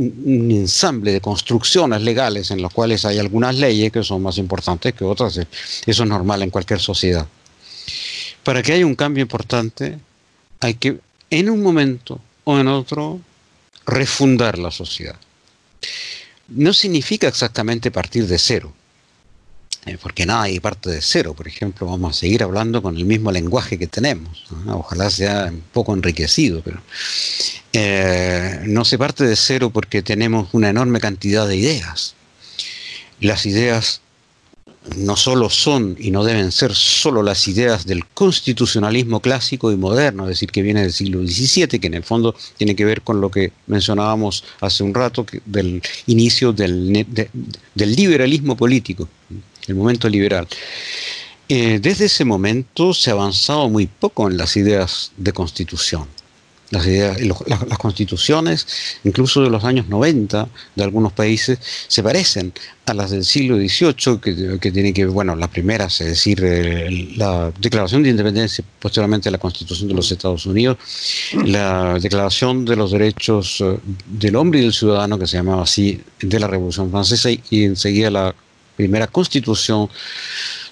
un ensamble de construcciones legales en las cuales hay algunas leyes que son más importantes que otras. Eso es normal en cualquier sociedad. Para que haya un cambio importante, hay que, en un momento o en otro, refundar la sociedad. No significa exactamente partir de cero. Eh, porque hay parte de cero, por ejemplo, vamos a seguir hablando con el mismo lenguaje que tenemos, ojalá sea un poco enriquecido, pero eh, no se parte de cero porque tenemos una enorme cantidad de ideas. Las ideas no solo son y no deben ser solo las ideas del constitucionalismo clásico y moderno, es decir, que viene del siglo XVII, que en el fondo tiene que ver con lo que mencionábamos hace un rato, del inicio del, del liberalismo político el momento liberal. Eh, desde ese momento se ha avanzado muy poco en las ideas de constitución. Las, ideas, las, constituciones, incluso de los años 90 de algunos países, se parecen a las del siglo XVIII, que, tienen que ver, bueno, las primeras, es decir, la Declaración de Independencia, posteriormente la Constitución de los Estados Unidos, la Declaración de los Derechos eh, del Hombre y del Ciudadano, que se llamaba así, de la Revolución Francesa, y enseguida la primera constitución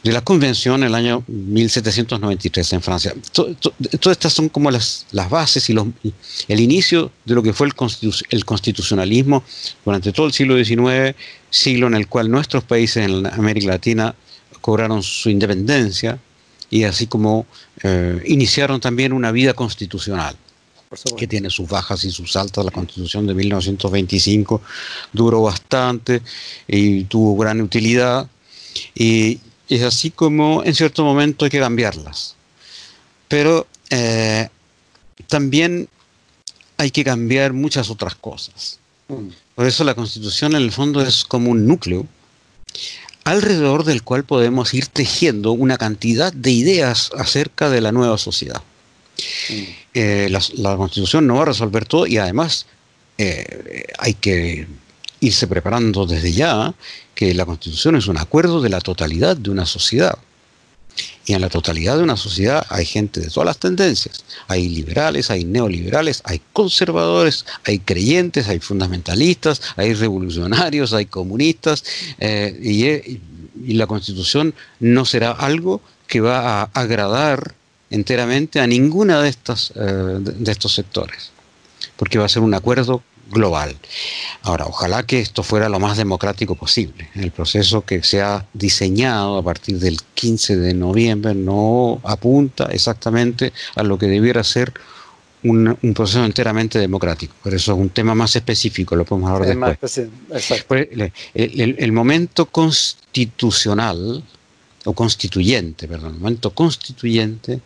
de la convención en el año 1793 en Francia. Todas estas son como las, las bases y los, el inicio de lo que fue el, el, constitucionalismo durante todo el siglo XIX, siglo en el cual nuestros países en América Latina cobraron su independencia y así como eh, iniciaron también una vida constitucional que tiene sus bajas y sus altas. La constitución de 1925 duró bastante y tuvo gran utilidad. Y es así como en cierto momento hay que cambiarlas. Pero eh, también hay que cambiar muchas otras cosas. Mm. Por eso la constitución en el fondo es como un núcleo alrededor del cual podemos ir tejiendo una cantidad de ideas acerca de la nueva sociedad. Eh, la, constitución no va a resolver todo y además eh, hay que irse preparando desde ya que la constitución es un acuerdo de la totalidad de una sociedad. Y en la totalidad de una sociedad hay gente de todas las tendencias. Hay liberales, hay neoliberales, hay conservadores, hay creyentes, hay fundamentalistas, hay revolucionarios, hay comunistas. Eh, y, la constitución no será algo que va a agradar enteramente a ninguna de, estas, eh, de estos sectores, porque va a ser un acuerdo global. Ahora, ojalá que esto fuera lo más democrático posible. El proceso que se ha diseñado a partir del 15 de noviembre no apunta exactamente a lo que debiera ser un, proceso enteramente democrático. Pero eso es un tema más específico, lo podemos hablar después. Pues, el, momento constitucional, o constituyente, perdón, el momento constituyente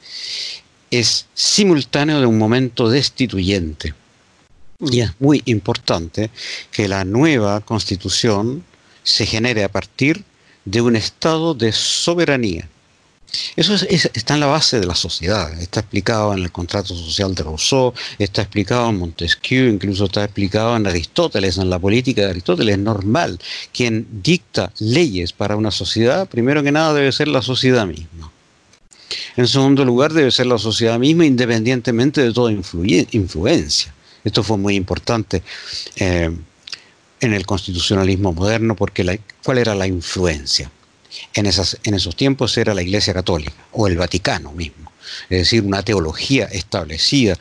es simultáneo de un momento destituyente. Y es muy importante que la nueva constitución se genere a partir de un estado de soberanía. Eso está en la base de la sociedad, está explicado en el contrato social de Rousseau, está explicado en Montesquieu, incluso está explicado en Aristóteles, en la política de Aristóteles. Normal, quien dicta leyes para una sociedad, primero que nada debe ser la sociedad misma. En segundo lugar, debe ser la sociedad misma independientemente de toda influencia. Esto fue muy importante eh, en el constitucionalismo moderno porque ¿cuál era la influencia? En, esas, en esos tiempos era la Iglesia Católica o el Vaticano mismo. Es decir, una teología establecida,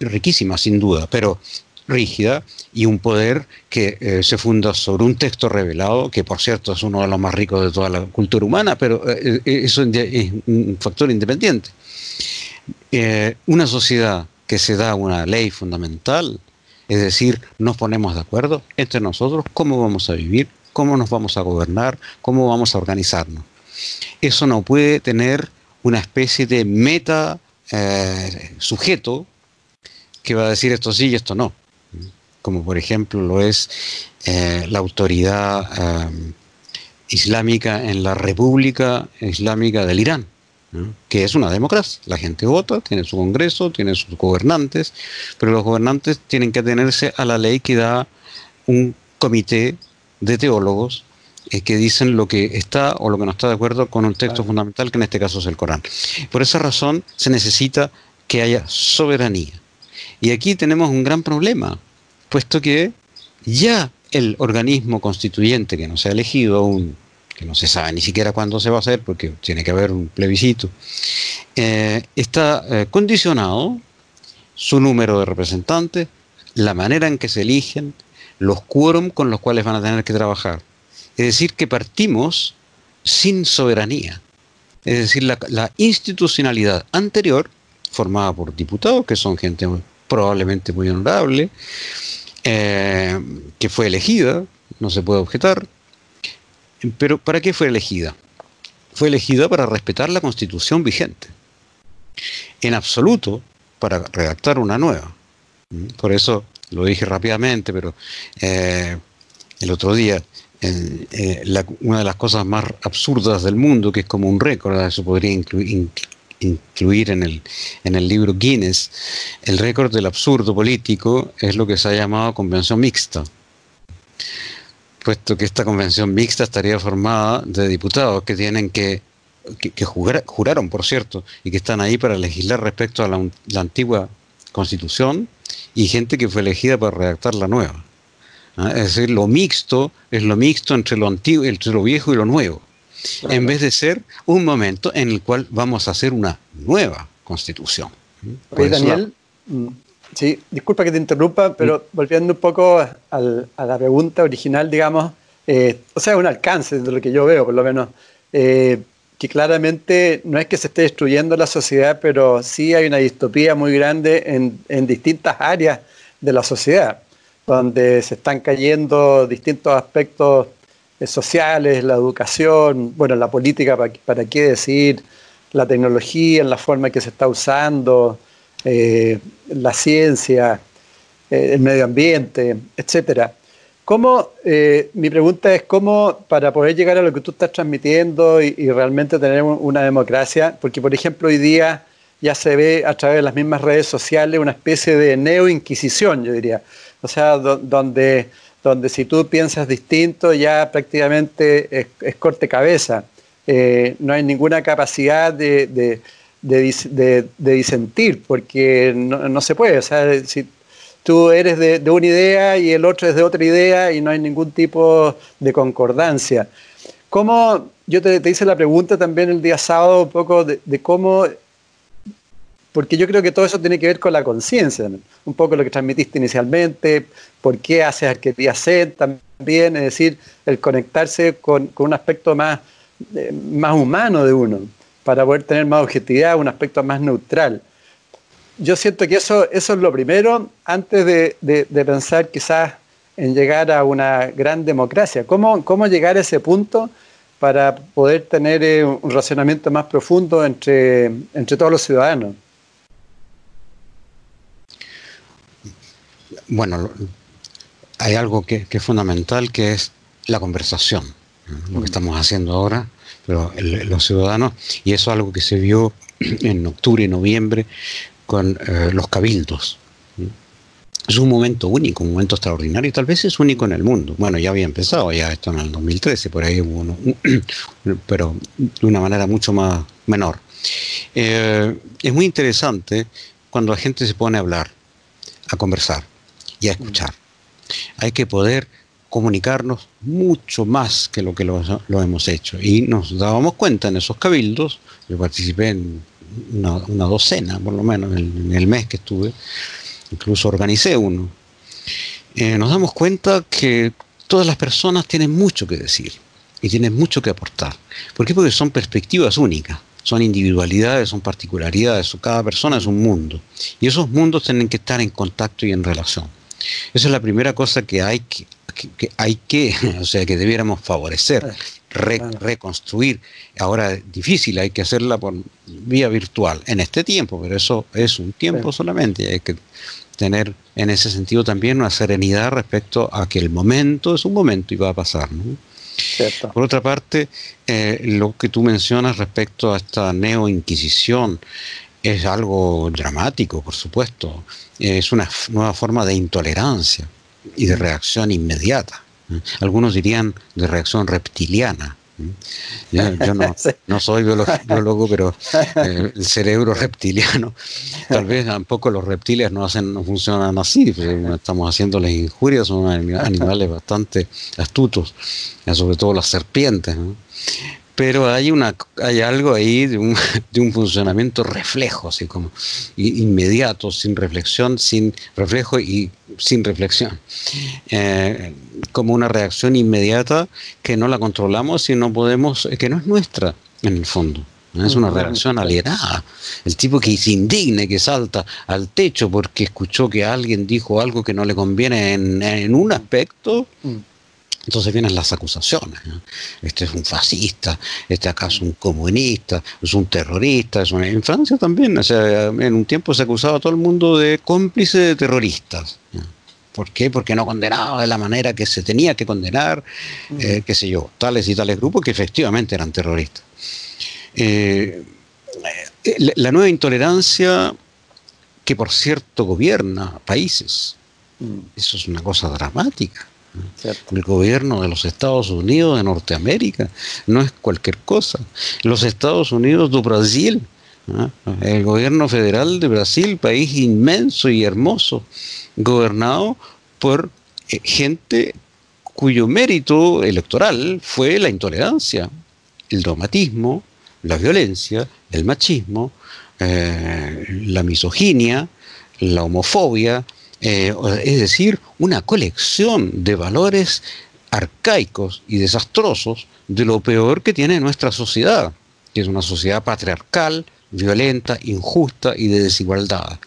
riquísima sin duda, pero rígida y un poder que eh, se funda sobre un texto revelado, que por cierto es uno de los más ricos de toda la cultura humana, pero eh, eso es un factor independiente. una sociedad que se da una ley fundamental, es decir, nos ponemos de acuerdo entre nosotros cómo vamos a vivir, cómo nos vamos a gobernar, cómo vamos a organizarnos. Eso no puede tener una especie de meta sujeto que va a decir esto sí y esto no como por ejemplo lo es eh, la autoridad eh, islámica en la República Islámica del Irán, que es una democracia. La gente vota, tiene su Congreso, tiene sus gobernantes, pero los gobernantes tienen que atenerse a la ley que da un comité de teólogos eh, que dicen lo que está o lo que no está de acuerdo con un texto fundamental, que en este caso es el Corán. Por esa razón se necesita que haya soberanía. Y aquí tenemos un gran problema, puesto que ya el organismo constituyente que no se ha elegido aún, que no se sabe ni siquiera cuándo se va a hacer, porque tiene que haber un plebiscito, eh, está eh, condicionado su número de representantes, la manera en que se eligen, los quórum con los cuales van a tener que trabajar. Es decir, que partimos sin soberanía. Es decir, la, la institucionalidad anterior, formada por diputados, que son gente probablemente muy honorable, eh, que fue elegida, no se puede objetar, pero ¿para qué fue elegida? Fue elegida para respetar la constitución vigente, en absoluto para redactar una nueva. Por eso lo dije rápidamente, pero eh, el otro día, eh, una de las cosas más absurdas del mundo, que es como un récord, eso podría incluir, incluir en el, en el libro Guinness, el récord del absurdo político es lo que se ha llamado convención mixta, puesto que esta convención mixta estaría formada de diputados que tienen que, que, juraron, por cierto, y que están ahí para legislar respecto a la, la antigua constitución y gente que fue elegida para redactar la nueva. ¿ah? Es decir, lo mixto es lo mixto entre lo antiguo, entre lo viejo y lo nuevo en vez de ser un momento en el cual vamos a hacer una nueva constitución. Oye, Daniel, sí, disculpa que te interrumpa, pero mm. volviendo un poco a la pregunta original, digamos, eh, o sea, un alcance de lo que yo veo, por lo menos, eh, que claramente no es que se esté destruyendo la sociedad, pero sí hay una distopía muy grande en, en distintas áreas de la sociedad, donde se están cayendo distintos aspectos eh, sociales, la educación, bueno, la política, para, qué decir, la tecnología, en la forma que se está usando, eh, la ciencia, eh, el medio ambiente, etcétera. ¿Cómo, mi pregunta es cómo para poder llegar a lo que tú estás transmitiendo y, realmente tener una democracia, porque por ejemplo hoy día ya se ve a través de las mismas redes sociales una especie de neo-inquisición, yo diría, o sea, donde donde si tú piensas distinto ya prácticamente es, corte cabeza. Eh, no hay ninguna capacidad de, disentir, porque no, se puede. O sea, si tú eres de, una idea y el otro es de otra idea y no hay ningún tipo de concordancia. ¿Cómo, yo te, hice la pregunta también el día sábado un poco de, cómo porque yo creo que todo eso tiene que ver con la conciencia, un poco lo que transmitiste inicialmente, por qué haces arquetipía ser también, es decir, el conectarse con, un aspecto más, eh, más humano de uno, para poder tener más objetividad, un aspecto más neutral. yo siento que eso, es lo primero antes de, pensar quizás en llegar a una gran democracia. ¿Cómo, ¿Cómo llegar a ese punto para poder tener eh, un racionamiento más profundo entre, entre todos los ciudadanos? Bueno, hay algo que, es fundamental que es la conversación, lo que estamos haciendo ahora, pero los ciudadanos, y eso es algo que se vio en octubre y noviembre con eh, los cabildos. Es un momento único, un momento extraordinario, y tal vez es único en el mundo. Bueno, ya había empezado ya esto en el 2013, por ahí hubo uno, pero de una manera mucho más menor. Eh, es muy interesante cuando la gente se pone a hablar, a conversar y a escuchar. Hay que poder comunicarnos mucho más que lo que lo, hemos hecho. Y nos dábamos cuenta en esos cabildos, yo participé en una, docena, por lo menos, en, el mes que estuve, incluso organicé uno. Eh, nos damos cuenta que todas las personas tienen mucho que decir y tienen mucho que aportar. ¿Por qué? Porque son perspectivas únicas, son individualidades, son particularidades, cada persona es un mundo. Y esos mundos tienen que estar en contacto y en relación. Esa es la primera cosa que hay que, que, hay que, o sea, que debiéramos favorecer, reconstruir. Ahora es difícil, hay que hacerla por vía virtual en este tiempo, pero eso es un tiempo solamente. Hay que tener en ese sentido también una serenidad respecto a que el momento es un momento y va a pasar. Por otra parte, eh, lo que tú mencionas respecto a esta neo-inquisición es algo dramático, por supuesto. Es una nueva forma de intolerancia y de reacción inmediata. Algunos dirían de reacción reptiliana. Yo, no, soy biólogo, pero eh, el cerebro reptiliano, tal vez tampoco los reptiles no, hacen, no funcionan así, estamos haciéndoles injurias, son animales bastante astutos, sobre todo las serpientes pero hay una hay algo ahí de un, de un funcionamiento reflejo, así como inmediato, sin reflexión, sin reflejo y sin reflexión. Eh, como una reacción inmediata que no la controlamos y no podemos, que no es nuestra en el fondo. Es una reacción alienada. El tipo que se indigne, que salta al techo porque escuchó que alguien dijo algo que no le conviene en, en un aspecto, mm. Entonces vienen las acusaciones. Este es un fascista, este acaso es un comunista, es un terrorista. Es En Francia también, o sea, en un tiempo se acusaba a todo el mundo de cómplice de terroristas. ¿Por qué? Porque no condenaba de la manera que se tenía que condenar, eh, qué sé yo, tales y tales grupos que efectivamente eran terroristas. Eh, la nueva intolerancia que por cierto gobierna países, eso es una cosa dramática. El gobierno de los Estados Unidos de Norteamérica no es cualquier cosa. Los Estados Unidos de Brasil, el gobierno federal de Brasil, país inmenso y hermoso, gobernado por eh, gente cuyo mérito electoral fue la intolerancia, el dogmatismo, la violencia, el machismo, eh, la misoginia, la homofobia, eh, es decir, una colección de valores arcaicos y desastrosos de lo peor que tiene nuestra sociedad, que es una sociedad patriarcal, violenta, injusta y de desigualdad.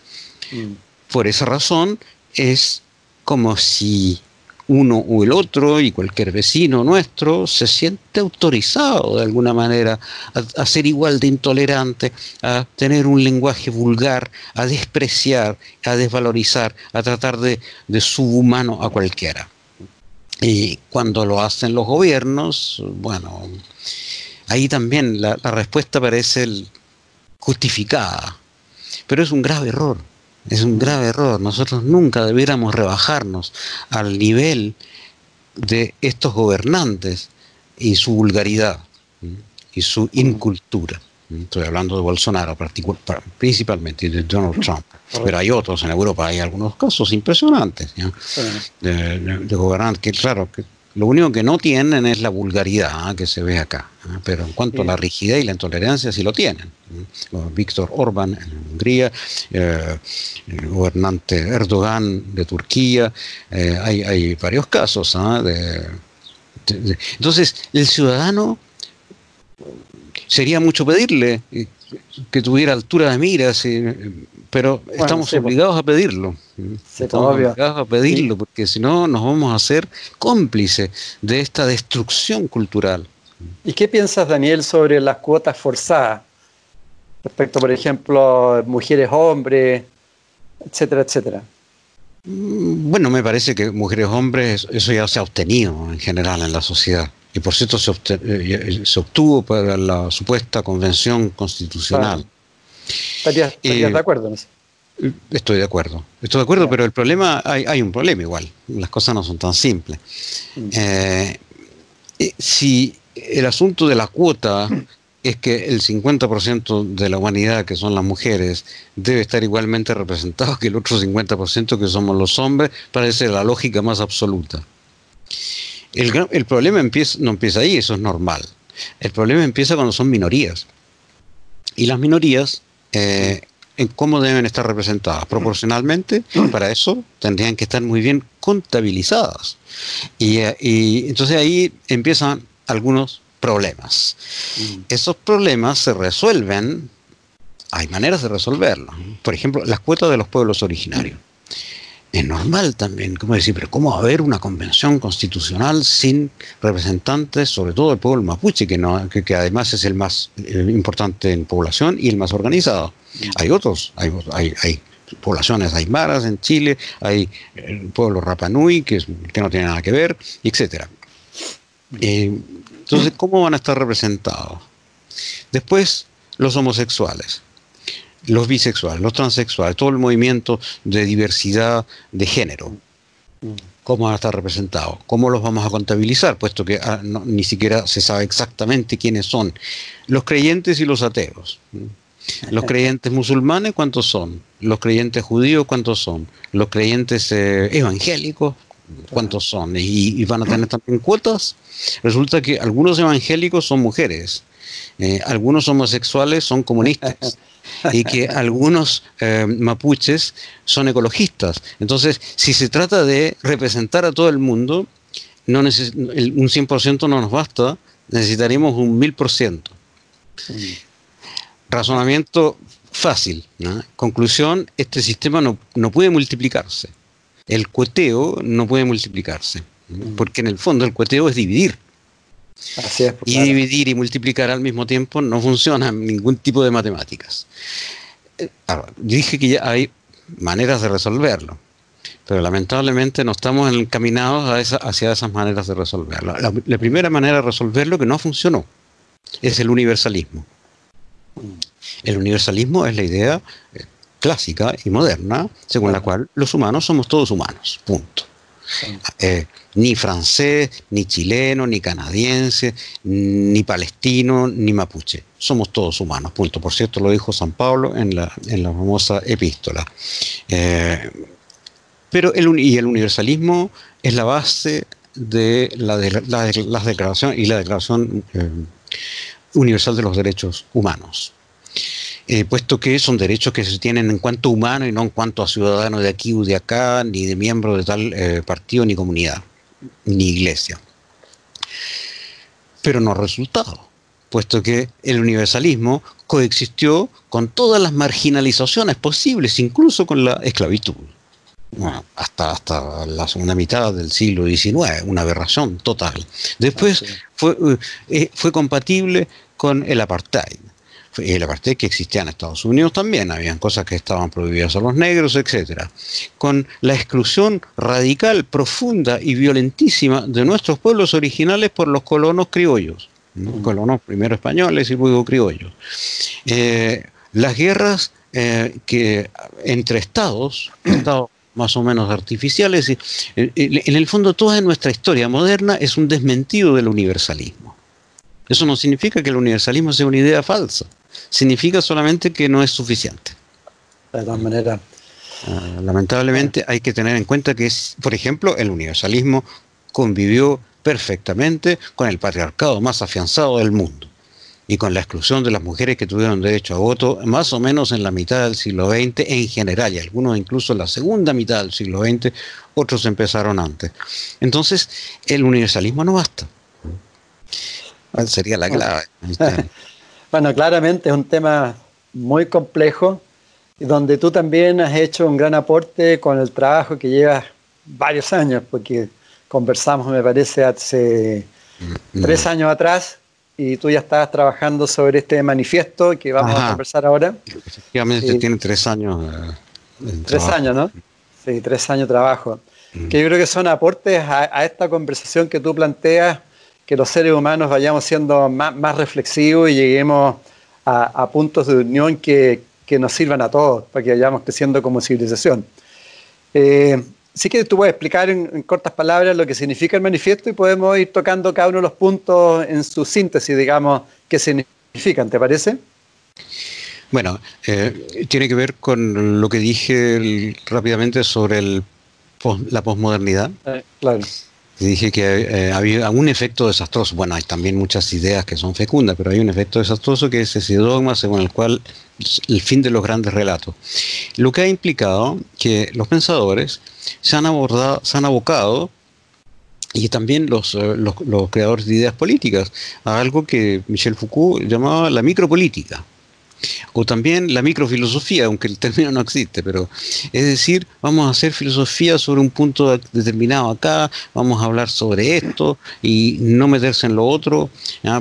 Mm. Por esa razón es como si uno o el otro y cualquier vecino nuestro se siente autorizado de alguna manera a, ser igual de intolerante, a tener un lenguaje vulgar, a despreciar, a desvalorizar, a tratar de, subhumano a cualquiera. Y cuando lo hacen los gobiernos, bueno, ahí también la, la respuesta parece justificada, pero es un grave error es un grave error. Nosotros nunca debiéramos rebajarnos al nivel de estos gobernantes y su vulgaridad y su incultura. Estoy hablando de Bolsonaro principalmente y de Donald Trump. Pero hay otros en Europa, hay algunos casos impresionantes de, de, gobernantes que, claro, que lo único que no tienen es la vulgaridad que se ve acá, ¿ah? pero en cuanto a la rigidez y la intolerancia sí lo tienen. Víctor Orbán en Hungría, eh, el gobernante Erdogan de Turquía, eh, hay, varios casos. ¿ah? entonces, el ciudadano sería mucho pedirle que tuviera altura de miras pero estamos sí, pues. obligados a pedirlo. Sí, estamos obvio. obligados a pedirlo, porque si no nos vamos a hacer cómplices de esta destrucción cultural. ¿Y qué piensas, Daniel, sobre las cuotas forzadas? Respecto, por ejemplo, mujeres-hombres, etcétera, etcétera. Mm, Bueno, me parece que mujeres-hombres, eso ya se ha obtenido en general en la sociedad. Y por cierto, se, obte- eh, se obtuvo para la supuesta convención constitucional. ¿Estarías, estarías Eh, de acuerdo en eso? Estoy de acuerdo. Estoy de acuerdo, pero el problema, hay, hay un problema igual. Las cosas no son tan simples. Mm. Eh, eh, si el asunto de la cuota es que el 50% de la humanidad, que son las mujeres, debe estar igualmente representado que el otro 50% que somos los hombres, parece la lógica más absoluta. El, el problema empieza, no empieza ahí, eso es normal. El problema empieza cuando son minorías. Y las minorías, eh, ¿en ¿cómo deben estar representadas? Proporcionalmente, para eso tendrían que estar muy bien contabilizadas. Y, eh, y entonces ahí empiezan algunos problemas. Esos problemas se resuelven, hay maneras de resolverlos. Por ejemplo, las cuotas de los pueblos originarios. Es normal también, como decir, pero ¿cómo va a haber una convención constitucional sin representantes, sobre todo el pueblo mapuche, que, no, que, que además es el más eh, importante en población y el más organizado? Hay otros, hay, hay, hay poblaciones aymaras en Chile, hay el pueblo Rapanui, que, es, que no tiene nada que ver, etcétera. Eh, entonces, ¿cómo van a estar representados? Después, los homosexuales, los bisexuales, los transexuales, todo el movimiento de diversidad de género. ¿Cómo van a estar representados? ¿Cómo los vamos a contabilizar? Puesto que ah, no- ni siquiera se sabe exactamente quiénes son. Los creyentes y los ateos. Los creyentes musulmanes, ¿cuántos son? Los creyentes judíos, ¿cuántos son? Los creyentes eh, evangélicos, ¿cuántos son? ¿Y, y van a tener también cuotas? Resulta que algunos evangélicos son mujeres, eh, algunos homosexuales son comunistas y que algunos eh, mapuches son ecologistas. Entonces, si se trata de representar a todo el mundo, no un 100% no nos basta, necesitaríamos un 1000%. Razonamiento fácil. ¿no? Conclusión, este sistema no, no puede multiplicarse. El cueteo no puede multiplicarse. ¿no? Porque en el fondo el cueteo es dividir. Así es. pues, Y claro. dividir y multiplicar al mismo tiempo no funciona en ningún tipo de matemáticas. Eh, ahora, dije que ya hay maneras de resolverlo, pero lamentablemente no estamos encaminados a esa- hacia esas maneras de resolverlo. La, la primera manera de resolverlo que no funcionó es el universalismo. El universalismo es la idea eh, clásica y moderna según la cual los humanos somos todos humanos, punto. Eh, ni francés, ni chileno, ni canadiense, ni palestino, ni mapuche. Somos todos humanos, punto. Por cierto, lo dijo San Pablo en la, en la famosa epístola. Eh, pero el, y el universalismo es la base de la, de, la, de- las declaraciones y la Declaración eh, Universal de los Derechos Humanos. Eh, puesto que son derechos que se tienen en cuanto humano y no en cuanto a ciudadano de aquí o de acá, ni de miembro de tal eh, partido ni comunidad, ni iglesia. Pero no resultado, puesto que el universalismo coexistió con todas las marginalizaciones posibles, incluso con la esclavitud. Bueno, hasta, hasta la segunda mitad del siglo XIX, una aberración total. Después Ah, fue, eh, fue compatible con el apartheid. El apartheid que existía en Estados Unidos también, habían cosas que estaban prohibidas a los negros, etcétera. Con la exclusión radical, profunda y violentísima de nuestros pueblos originales por los colonos criollos. ¿no? Colonos primero españoles y luego criollos. Eh, las guerras eh, que entre estados, estados más o menos artificiales, y, eh, en el fondo toda nuestra historia moderna es un desmentido del universalismo. Eso no significa que el universalismo sea una idea falsa, significa solamente que no es suficiente. De todas maneras. Ah, lamentablemente hay que tener en cuenta que, es, por ejemplo, el universalismo convivió perfectamente con el patriarcado más afianzado del mundo y con la exclusión de las mujeres que tuvieron derecho a voto más o menos en la mitad del siglo XX en general, y algunos incluso en la segunda mitad del siglo XX, otros empezaron antes. Entonces, el universalismo no basta. ¿Cuál sería la clave? Bueno, claramente es un tema muy complejo y donde tú también has hecho un gran aporte con el trabajo que llevas varios años, porque conversamos, me parece, hace mm, tres años atrás y tú ya estabas trabajando sobre este manifiesto que vamos a conversar ahora. Efectivamente, tiene tres años. Eh, tres años, ¿no? Sí, tres años de trabajo. Mm. Que yo creo que son aportes a, esta conversación que tú planteas, que los seres humanos vayamos siendo más, reflexivos y lleguemos a, puntos de unión que, nos sirvan a todos, para que vayamos creciendo como civilización. Eh, sí que tú puedes explicar en, cortas palabras lo que significa el manifiesto y podemos ir tocando cada uno de los puntos en su síntesis, digamos, qué significan, ¿te parece? Bueno, eh, tiene que ver con lo que dije rápidamente sobre el, la posmodernidad. Eh, claro. Dije que eh, había un efecto desastroso. Bueno, hay también muchas ideas que son fecundas, pero hay un efecto desastroso que es ese dogma según el cual el fin de los grandes relatos. Lo que ha implicado que los pensadores se han, abordado, se han abocado y también los, los, los, creadores de ideas políticas, a algo que Michel Foucault llamaba la micropolítica o también la microfilosofía, aunque el término no existe, pero es decir, vamos a hacer filosofía sobre un punto determinado acá, vamos a hablar sobre esto y no meterse en lo otro.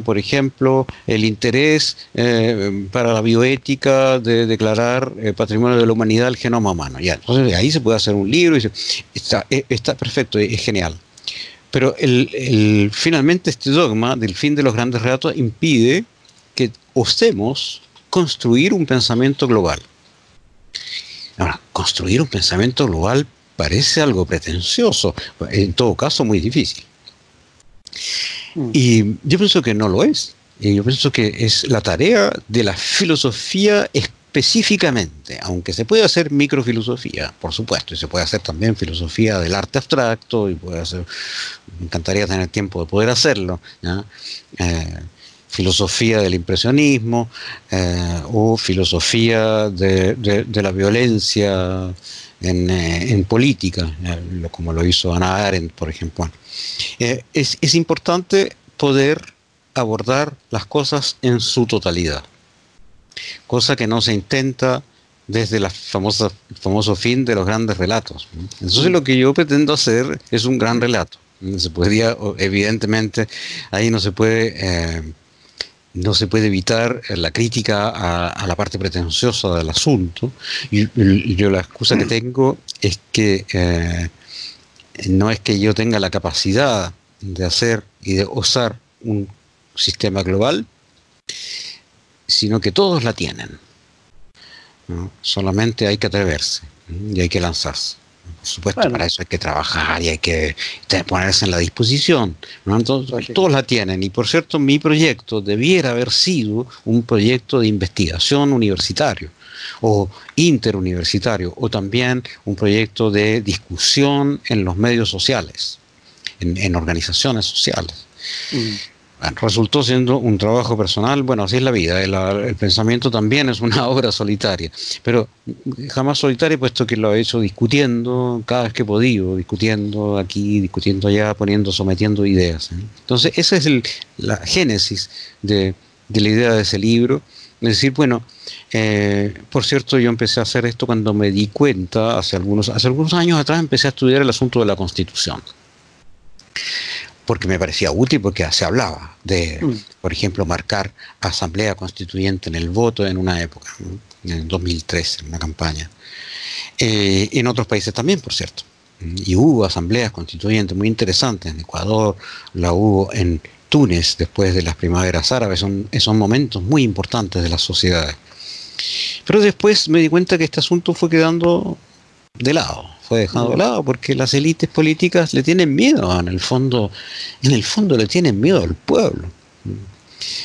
Por ejemplo, el interés eh, para la bioética de declarar eh, patrimonio de la humanidad el genoma humano. Ya, entonces ahí se puede hacer un libro está, eh, está perfecto, es genial. Pero el, finalmente este dogma del fin de los grandes relatos impide que osemos construir un pensamiento global. Ahora, construir un pensamiento global parece algo pretencioso, en todo caso muy difícil. Mm. Y yo pienso que no lo es. Y yo pienso que es la tarea de la filosofía específicamente, aunque se puede hacer microfilosofía, por supuesto, y se puede hacer también filosofía del arte abstracto, y puede hacer, me encantaría tener tiempo de poder hacerlo, eh, filosofía del impresionismo eh, o filosofía de, la violencia en, eh, política, eh, como lo hizo Ana Arendt, por ejemplo. Es, es, importante poder abordar las cosas en su totalidad, cosa que no se intenta desde el famoso fin de los grandes relatos. Entonces lo que yo pretendo hacer es un gran relato. Se podría, evidentemente, ahí no se puede no se puede evitar la crítica a, la parte pretenciosa del asunto. Y, yo la excusa que tengo es que eh, no es que yo tenga la capacidad de hacer y de osar un sistema global, sino que todos la tienen. Solamente hay que atreverse y hay que lanzarse. Por supuesto, para eso hay que trabajar y hay que ponerse en la disposición. todos la tienen. Y por cierto, mi proyecto debiera haber sido un proyecto de investigación universitario o interuniversitario o también un proyecto de discusión en los medios sociales, en, organizaciones sociales. Mm resultó siendo un trabajo personal, bueno, así es la vida, el, pensamiento también es una obra solitaria, pero jamás solitaria puesto que lo he hecho discutiendo cada vez que he podido, discutiendo aquí, discutiendo allá, poniendo, sometiendo ideas. ¿eh? Entonces, esa es la génesis de, la idea de ese libro, es decir, bueno, eh, por cierto, yo empecé a hacer esto cuando me di cuenta, hace algunos, hace algunos años atrás empecé a estudiar el asunto de la Constitución porque me parecía útil, porque se hablaba de, mm. por ejemplo, marcar asamblea constituyente en el voto en una época, en el 2003, en una campaña. Eh, en otros países también, por cierto. Y hubo asambleas constituyentes muy interesantes en Ecuador, la hubo en Túnez después de las primaveras árabes, son, son momentos muy importantes de las sociedades. Pero después me di cuenta que este asunto fue quedando de lado fue dejado de lado porque las élites políticas le tienen miedo, en el fondo, en el fondo le tienen miedo al pueblo.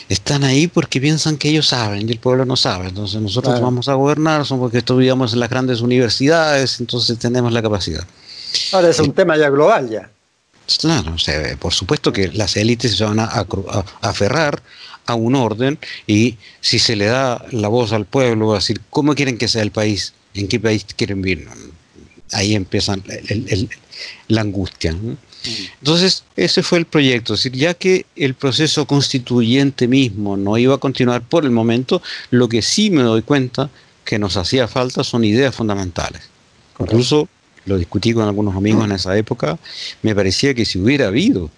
Están ahí porque piensan que ellos saben y el pueblo no sabe. Entonces nosotros vamos a gobernar, son porque estudiamos en las grandes universidades, entonces tenemos la capacidad. Ahora es un tema ya global ya. Claro, por supuesto que las élites se van a, aferrar a un orden y si se le da la voz al pueblo, a decir, ¿cómo quieren que sea el país? ¿En qué país quieren vivir? Ahí empieza la angustia. Entonces, ese fue el proyecto. Es decir, ya que el proceso constituyente mismo no iba a continuar por el momento, lo que sí me doy cuenta que nos hacía falta son ideas fundamentales. Incluso lo discutí con algunos amigos en esa época, me parecía que si hubiera habido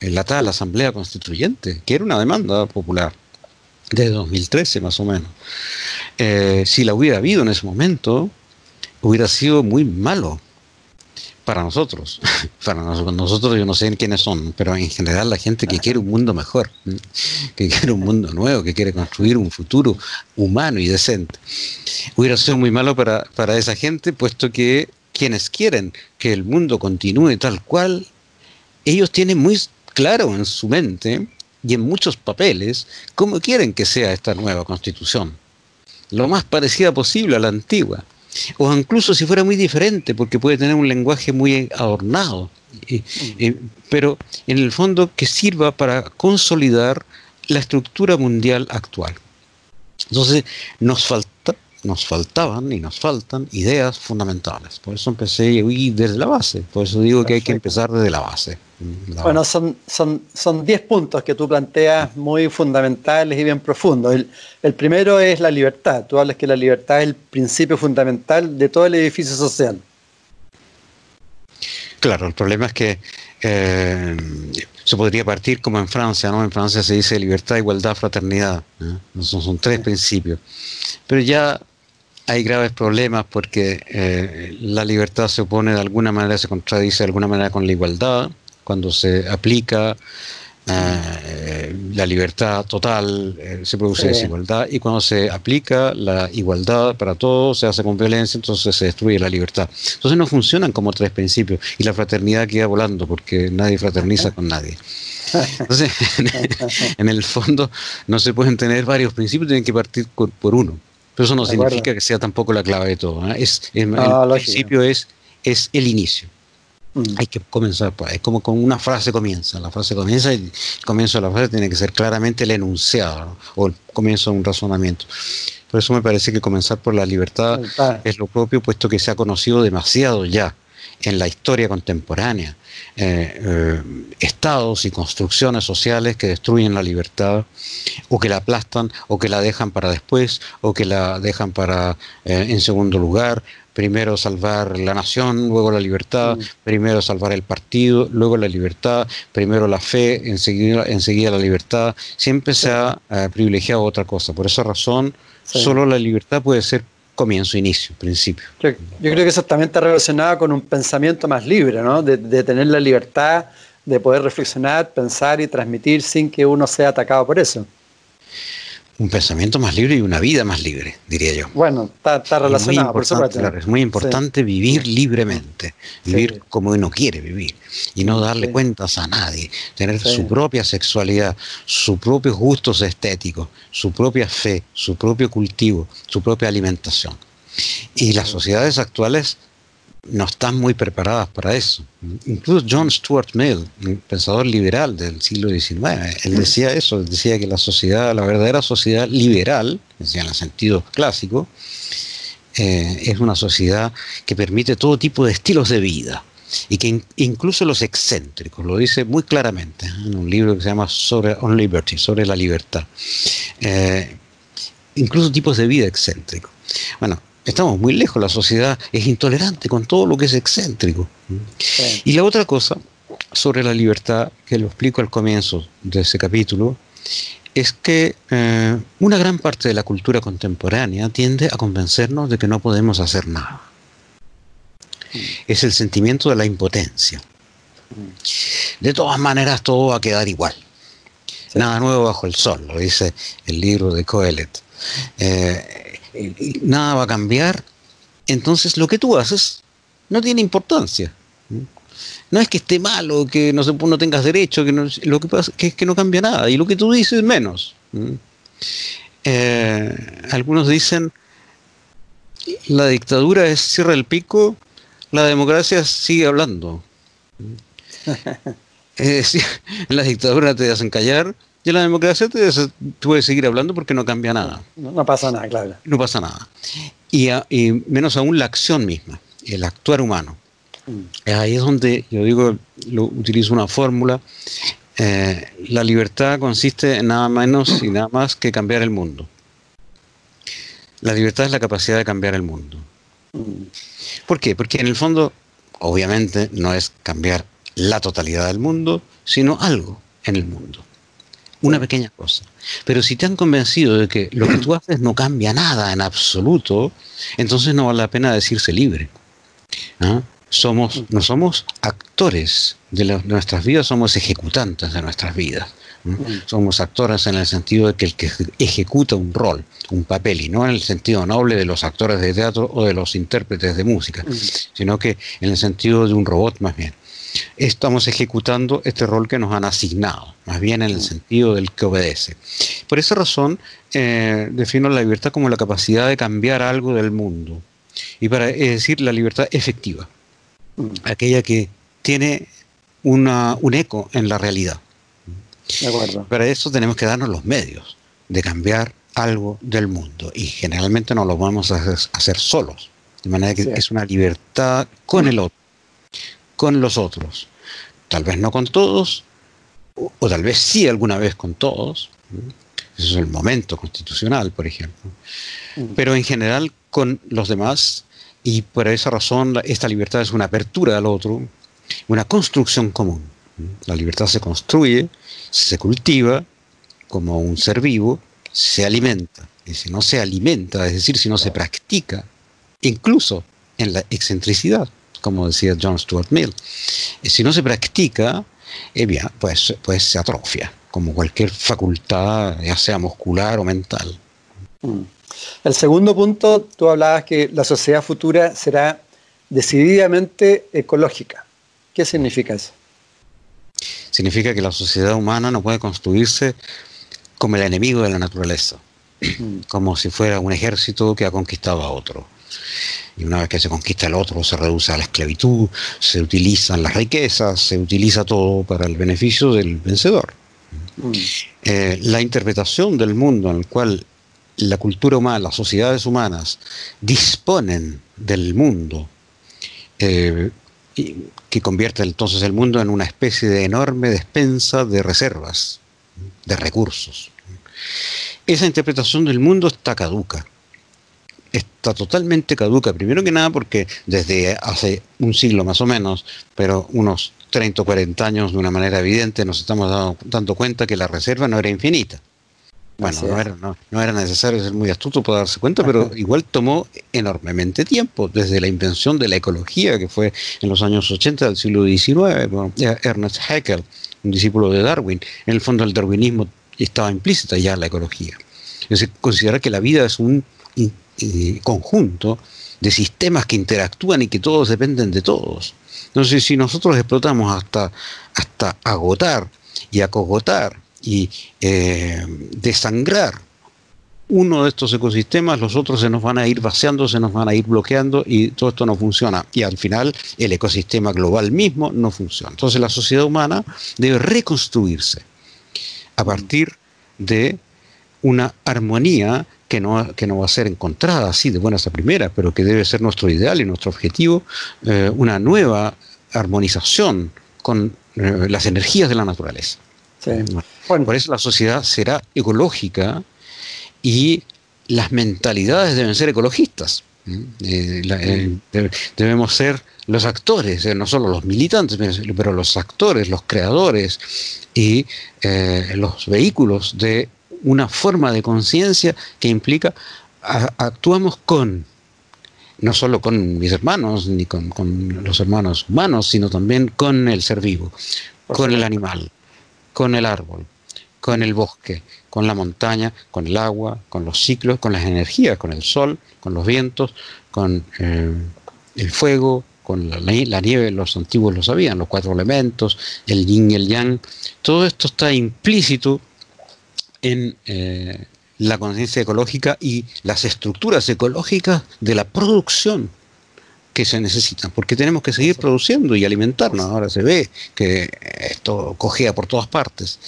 en la tal Asamblea Constituyente, que era una demanda popular, desde 2013 más o menos, eh, si la hubiera habido en ese momento, hubiera sido muy malo para nosotros. Para nosotros yo no sé quiénes son, pero en general la gente que quiere un mundo mejor, que quiere un mundo nuevo, que quiere construir un futuro humano y decente. Hubiera sido muy malo para, para esa gente, puesto que quienes quieren que el mundo continúe tal cual, ellos tienen muy claro en su mente y en muchos papeles cómo quieren que sea esta nueva constitución. Lo más parecida posible a la antigua o incluso si fuera muy diferente, porque puede tener un lenguaje muy adornado, pero en el fondo que sirva para consolidar la estructura mundial actual. Entonces, nos falta nos faltaban y nos faltan ideas fundamentales. Por eso empecé y desde la base. Por eso digo que hay que empezar desde la base. Bueno, son, son, son diez puntos que tú planteas muy fundamentales y bien profundos. El, el, primero es la libertad. Tú hablas que la libertad es el principio fundamental de todo el edificio social. Claro, el problema es que eh, se podría partir como en Francia, ¿no? En Francia se dice libertad, igualdad, fraternidad. Son, son tres principios. Pero ya hay graves problemas porque eh, la libertad se opone de alguna manera, se contradice de alguna manera con la igualdad, cuando se aplica eh, la libertad total eh, se produce desigualdad y cuando se aplica la igualdad para todos se hace con violencia, entonces se destruye la libertad. Entonces no funcionan como tres principios y la fraternidad queda volando porque nadie fraterniza con nadie. Entonces, en el fondo no se pueden tener varios principios, tienen que partir por uno. Pero eso no significa que sea tampoco la clave de todo. ¿eh? Es, el principio es, es el inicio. Mm. Hay que comenzar por Es como con una frase comienza. La frase comienza y el comienzo de la frase tiene que ser claramente el enunciado o el comienzo de un razonamiento. Por eso me parece que comenzar por la libertad es lo propio, puesto que se ha conocido demasiado ya en la historia contemporánea. Eh, eh, estados y construcciones sociales que destruyen la libertad o que la aplastan o que la dejan para después o que la dejan para eh, en segundo lugar primero salvar la nación, luego la libertad, mm. primero salvar el partido, luego la libertad, primero la fe, enseguida, enseguida la libertad. Siempre se ha privilegiado otra cosa. Por esa razón, solo la libertad puede ser comienzo, inicio, principio. Yo, creo que eso también está relacionado con un pensamiento más libre, ¿no? De, de, tener la libertad de poder reflexionar, pensar y transmitir sin que uno sea atacado por eso un pensamiento más libre y una vida más libre, diría yo. Bueno, está, relacionado, por supuesto. es muy importante vivir libremente, vivir como uno quiere vivir y no darle cuentas a nadie, tener su propia sexualidad, sus propios gustos estéticos, su propia fe, su propio cultivo, su propia alimentación. Y las sociedades actuales no están muy preparadas para eso. Incluso John Stuart Mill, un pensador liberal del siglo XIX, él decía eso, decía que la sociedad, la verdadera sociedad liberal, decía en el sentido clásico, eh, es una sociedad que permite todo tipo de estilos de vida y que incluso los excéntricos, lo dice muy claramente ¿eh? en un libro que se llama sobre on liberty, sobre la libertad, eh, incluso tipos de vida excéntricos. Bueno, estamos muy lejos, la sociedad es intolerante con todo lo que es excéntrico. Y la otra cosa sobre la libertad, que lo explico al comienzo de ese capítulo, es que eh, una gran parte de la cultura contemporánea tiende a convencernos de que no podemos hacer nada. Es el sentimiento de la impotencia. De todas maneras, todo va a quedar igual. Nada nuevo bajo el sol, lo dice el libro de Coelet. Eh, nada va a cambiar, entonces lo que tú haces no tiene importancia. No es que esté mal o que no, se, no tengas derecho, que lo que pasa es que no cambia nada y lo que tú dices menos. Eh, algunos dicen la dictadura es cierra el pico, la democracia sigue hablando. es decir, en la dictadura te hacen callar, y en la democracia te, puedes seguir hablando porque no cambia nada. No, pasa nada, claro. No pasa nada. Y, menos aún la acción misma, el actuar humano. Mm. Ahí es donde yo digo, lo, utilizo una fórmula. Eh, la libertad consiste en nada menos y nada más que cambiar el mundo. La libertad es la capacidad de cambiar el mundo. ¿Por qué? Porque en el fondo, obviamente, no es cambiar la totalidad del mundo, sino algo en el mundo. Una pequeña cosa. Pero si te han convencido de que lo que tú haces no cambia nada en absoluto, entonces no vale la pena decirse libre. ¿Ah? Somos, no somos actores de, nuestras vidas, somos ejecutantes de nuestras vidas. Somos actores en el sentido de que el que ejecuta un rol, un papel, y no en el sentido noble de los actores de teatro o de los intérpretes de música, sino que en el sentido de un robot más bien. Estamos ejecutando este rol que nos han asignado, más bien en el sentido del que obedece. Por esa razón, eh, defino la libertad como la capacidad de cambiar algo del mundo, y para es decir, la libertad efectiva, aquella que tiene una, un eco en la realidad. Para eso tenemos que darnos los medios de cambiar algo del mundo y generalmente no lo vamos a hacer, solos. De manera que es una libertad con el otro, con los otros. Tal vez no con todos, o, tal vez sí alguna vez con todos. Eso es el momento constitucional, por ejemplo. Mm. Pero en general con los demás y por esa razón esta libertad es una apertura al otro, una construcción común. La libertad se construye se cultiva como un ser vivo, se alimenta. Y si no se alimenta, es decir, si no se practica, incluso en la excentricidad, como decía John Stuart Mill, si no se practica, eh bien, pues, pues se atrofia, como cualquier facultad, ya sea muscular o mental. Mm. El segundo punto, tú hablabas que la sociedad futura será decididamente ecológica. ¿Qué significa eso? significa que la sociedad humana no puede construirse como el enemigo de la naturaleza, mm. como si fuera un ejército que ha conquistado a otro. Y una vez que se conquista el otro, se reduce a la esclavitud, se utilizan las riquezas, se utiliza todo para el beneficio del vencedor. Mm. Eh, la interpretación del mundo en el cual la cultura humana, las sociedades humanas disponen del mundo, eh, que convierte entonces el mundo en una especie de enorme despensa de reservas, de recursos. Esa interpretación del mundo está caduca. Está totalmente caduca, primero que nada porque desde hace un siglo más o menos, pero unos 30 o 40 años de una manera evidente nos estamos dando cuenta que la reserva no era infinita. Bueno, no era, necesario ser muy astuto para darse cuenta, pero igual tomó enormemente tiempo, desde la invención de la ecología, que fue en los años 80 del siglo XIX, Ernest Haeckel, un discípulo de Darwin. En el fondo el darwinismo estaba implícita ya en la ecología. Es decir, considerar que la vida es un conjunto de sistemas que interactúan y que todos dependen de todos. Entonces, si nosotros explotamos hasta, hasta agotar y acogotar y eh, desangrar uno de estos ecosistemas, los otros se nos van a ir vaciando, se nos van a ir bloqueando y todo esto no funciona. Y al final el ecosistema global mismo no funciona. Entonces la sociedad humana debe reconstruirse a partir de una armonía que no, que no va a ser encontrada así de buenas a primeras, pero que debe ser nuestro ideal y nuestro objetivo, eh, una nueva armonización con eh, las energías de la naturaleza. Bueno. Por eso la sociedad será ecológica y las mentalidades deben ser ecologistas. Eh, eh, debemos ser los actores, eh, no solo los militantes, pero los actores, los creadores y los vehículos de una forma de conciencia que implica actuamos con no solo con mis hermanos ni con, con, los hermanos humanos, sino también con el ser vivo, con el animal, con el árbol, con el bosque, con la montaña, con el agua, con los ciclos, con las energías, con el sol, con los vientos, con eh, el fuego, con la, nieve, los antiguos lo sabían, los cuatro elementos, el yin y el yang. Todo esto está implícito en eh, la conciencia ecológica y las estructuras ecológicas de la producción que se necesitan, porque tenemos que seguir produciendo y alimentarnos. Ahora se ve que esto cogea por todas partes.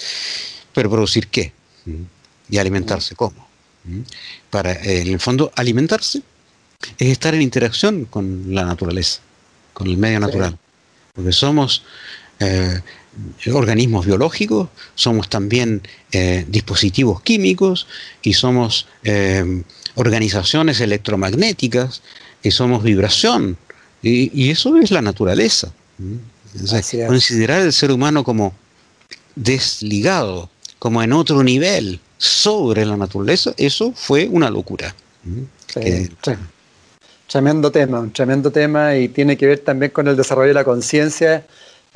Pero producir qué? Y alimentarse cómo. Para, en el fondo, alimentarse es estar en interacción con la naturaleza, con el medio natural. Porque somos eh, organismos biológicos, somos también eh, dispositivos químicos y somos eh, organizaciones electromagnéticas, y somos vibración, y, eso es la naturaleza. considerar el ser humano como desligado, como en otro nivel, sobre la naturaleza, eso fue una locura. Tremendo tema, un tremendo tema y tiene que ver también con el desarrollo de la conciencia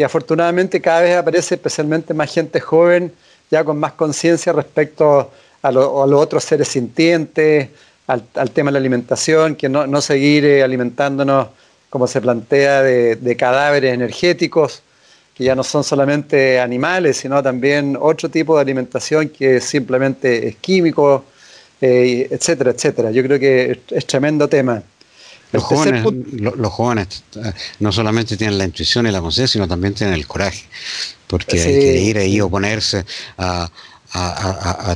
y afortunadamente cada vez aparece especialmente más gente joven ya con más conciencia respecto a, los otros seres sintientes, al, tema de la alimentación, que no, seguir eh, alimentándonos como se plantea de, cadáveres energéticos, que ya no son solamente animales, sino también otro tipo de alimentación que simplemente es químico, eh, etcétera, etcétera. Yo creo que es tremendo tema. Los jóvenes, los jóvenes eh, no solamente tienen la intuición y la conciencia, sino también tienen el coraje, porque hay que ir ahí a oponerse a,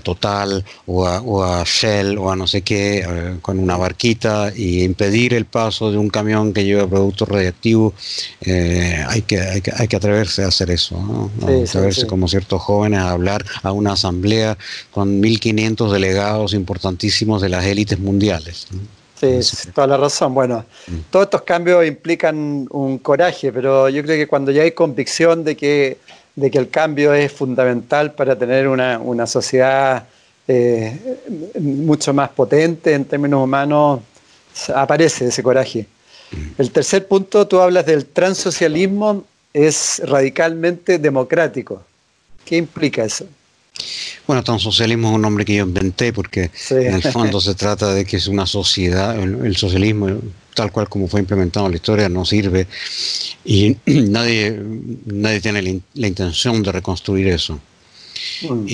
Total o a, Shell o a no sé qué eh, con una barquita y impedir el paso de un camión que lleva productos radiactivos. Eh, hay, que, hay, que, atreverse a hacer eso, ¿no? atreverse como ciertos jóvenes a hablar a una asamblea con 1.500 delegados importantísimos de las élites mundiales. Sí, toda la razón. Bueno, mm. todos estos cambios implican un coraje, pero yo creo que cuando ya hay convicción de que, de que el cambio es fundamental para tener una, sociedad eh, mucho más potente en términos humanos, aparece ese coraje. Mm. El tercer punto, tú hablas del transocialismo, es radicalmente democrático. ¿Qué implica eso? Bueno, tan socialismo es un nombre que yo inventé porque en el fondo se trata de que es una sociedad, el, socialismo tal cual como fue implementado en la historia no sirve y nadie, nadie tiene la, intención de reconstruir eso. Mm.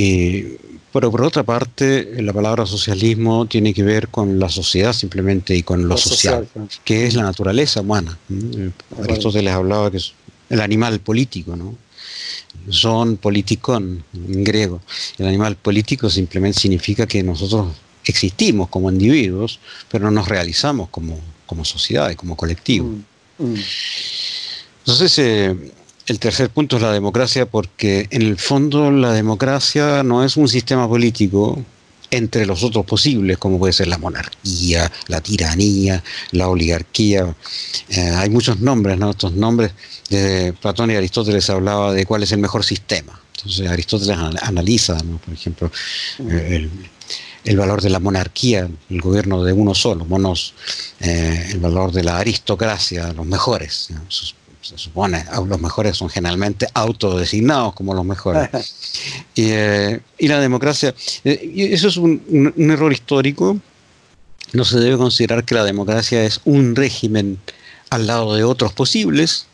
pero por otra parte, la palabra socialismo tiene que ver con la sociedad simplemente y con lo, social, que es la naturaleza humana. Aristóteles hablaba que es el animal político, ¿no? Son politikon en griego. El animal político simplemente significa que nosotros existimos como individuos, pero no nos realizamos como, como sociedad y como colectivo. Mm, mm. Entonces, eh, el tercer punto es la democracia, porque en el fondo la democracia no es un sistema político entre los otros posibles, como puede ser la monarquía, la tiranía, la oligarquía. Eh, hay muchos nombres, ¿no? Estos nombres de Platón y Aristóteles hablaba de cuál es el mejor sistema. Entonces Aristóteles analiza, por ejemplo, eh, el, valor de la monarquía, el gobierno de uno solo, monos, eh, el valor de la aristocracia, los mejores. Se supone, los mejores son generalmente autodesignados como los mejores. Eh, y, la democracia, eso es un error histórico. No se debe considerar que la democracia es un régimen al lado de otros posibles,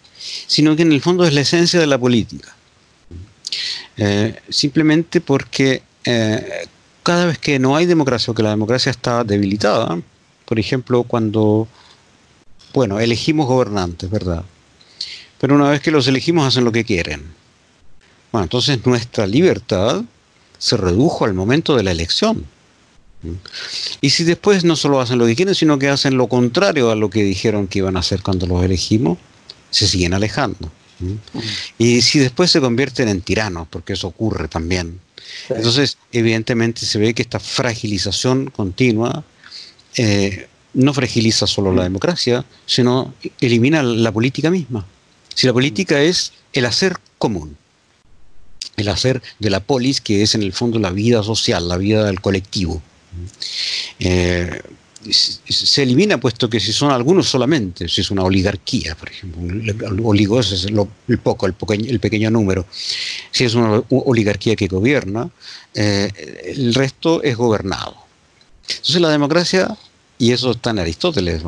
sino que en el fondo es la esencia de la política. Eh, simplemente porque eh, cada vez que no hay democracia o que la democracia está debilitada, por ejemplo, cuando, bueno, elegimos gobernantes, ¿verdad? Pero una vez que los elegimos hacen lo que quieren. Bueno, entonces nuestra libertad se redujo al momento de la elección. Y si después no solo hacen lo que quieren, sino que hacen lo contrario a lo que dijeron que iban a hacer cuando los elegimos, se siguen alejando. Y si después se convierten en tiranos, porque eso ocurre también. Entonces, evidentemente se ve que esta fragilización continua eh, no fragiliza solo la democracia, sino elimina la política misma. Si la política es el hacer común, el hacer de la polis, que es en el fondo la vida social, la vida del colectivo. Eh, se elimina puesto que si son algunos solamente, si es una oligarquía, por ejemplo, el oligo es el poco, el, el pequeño número, si es una oligarquía que gobierna, eh, el resto es gobernado. Entonces la democracia, y eso está en Aristóteles,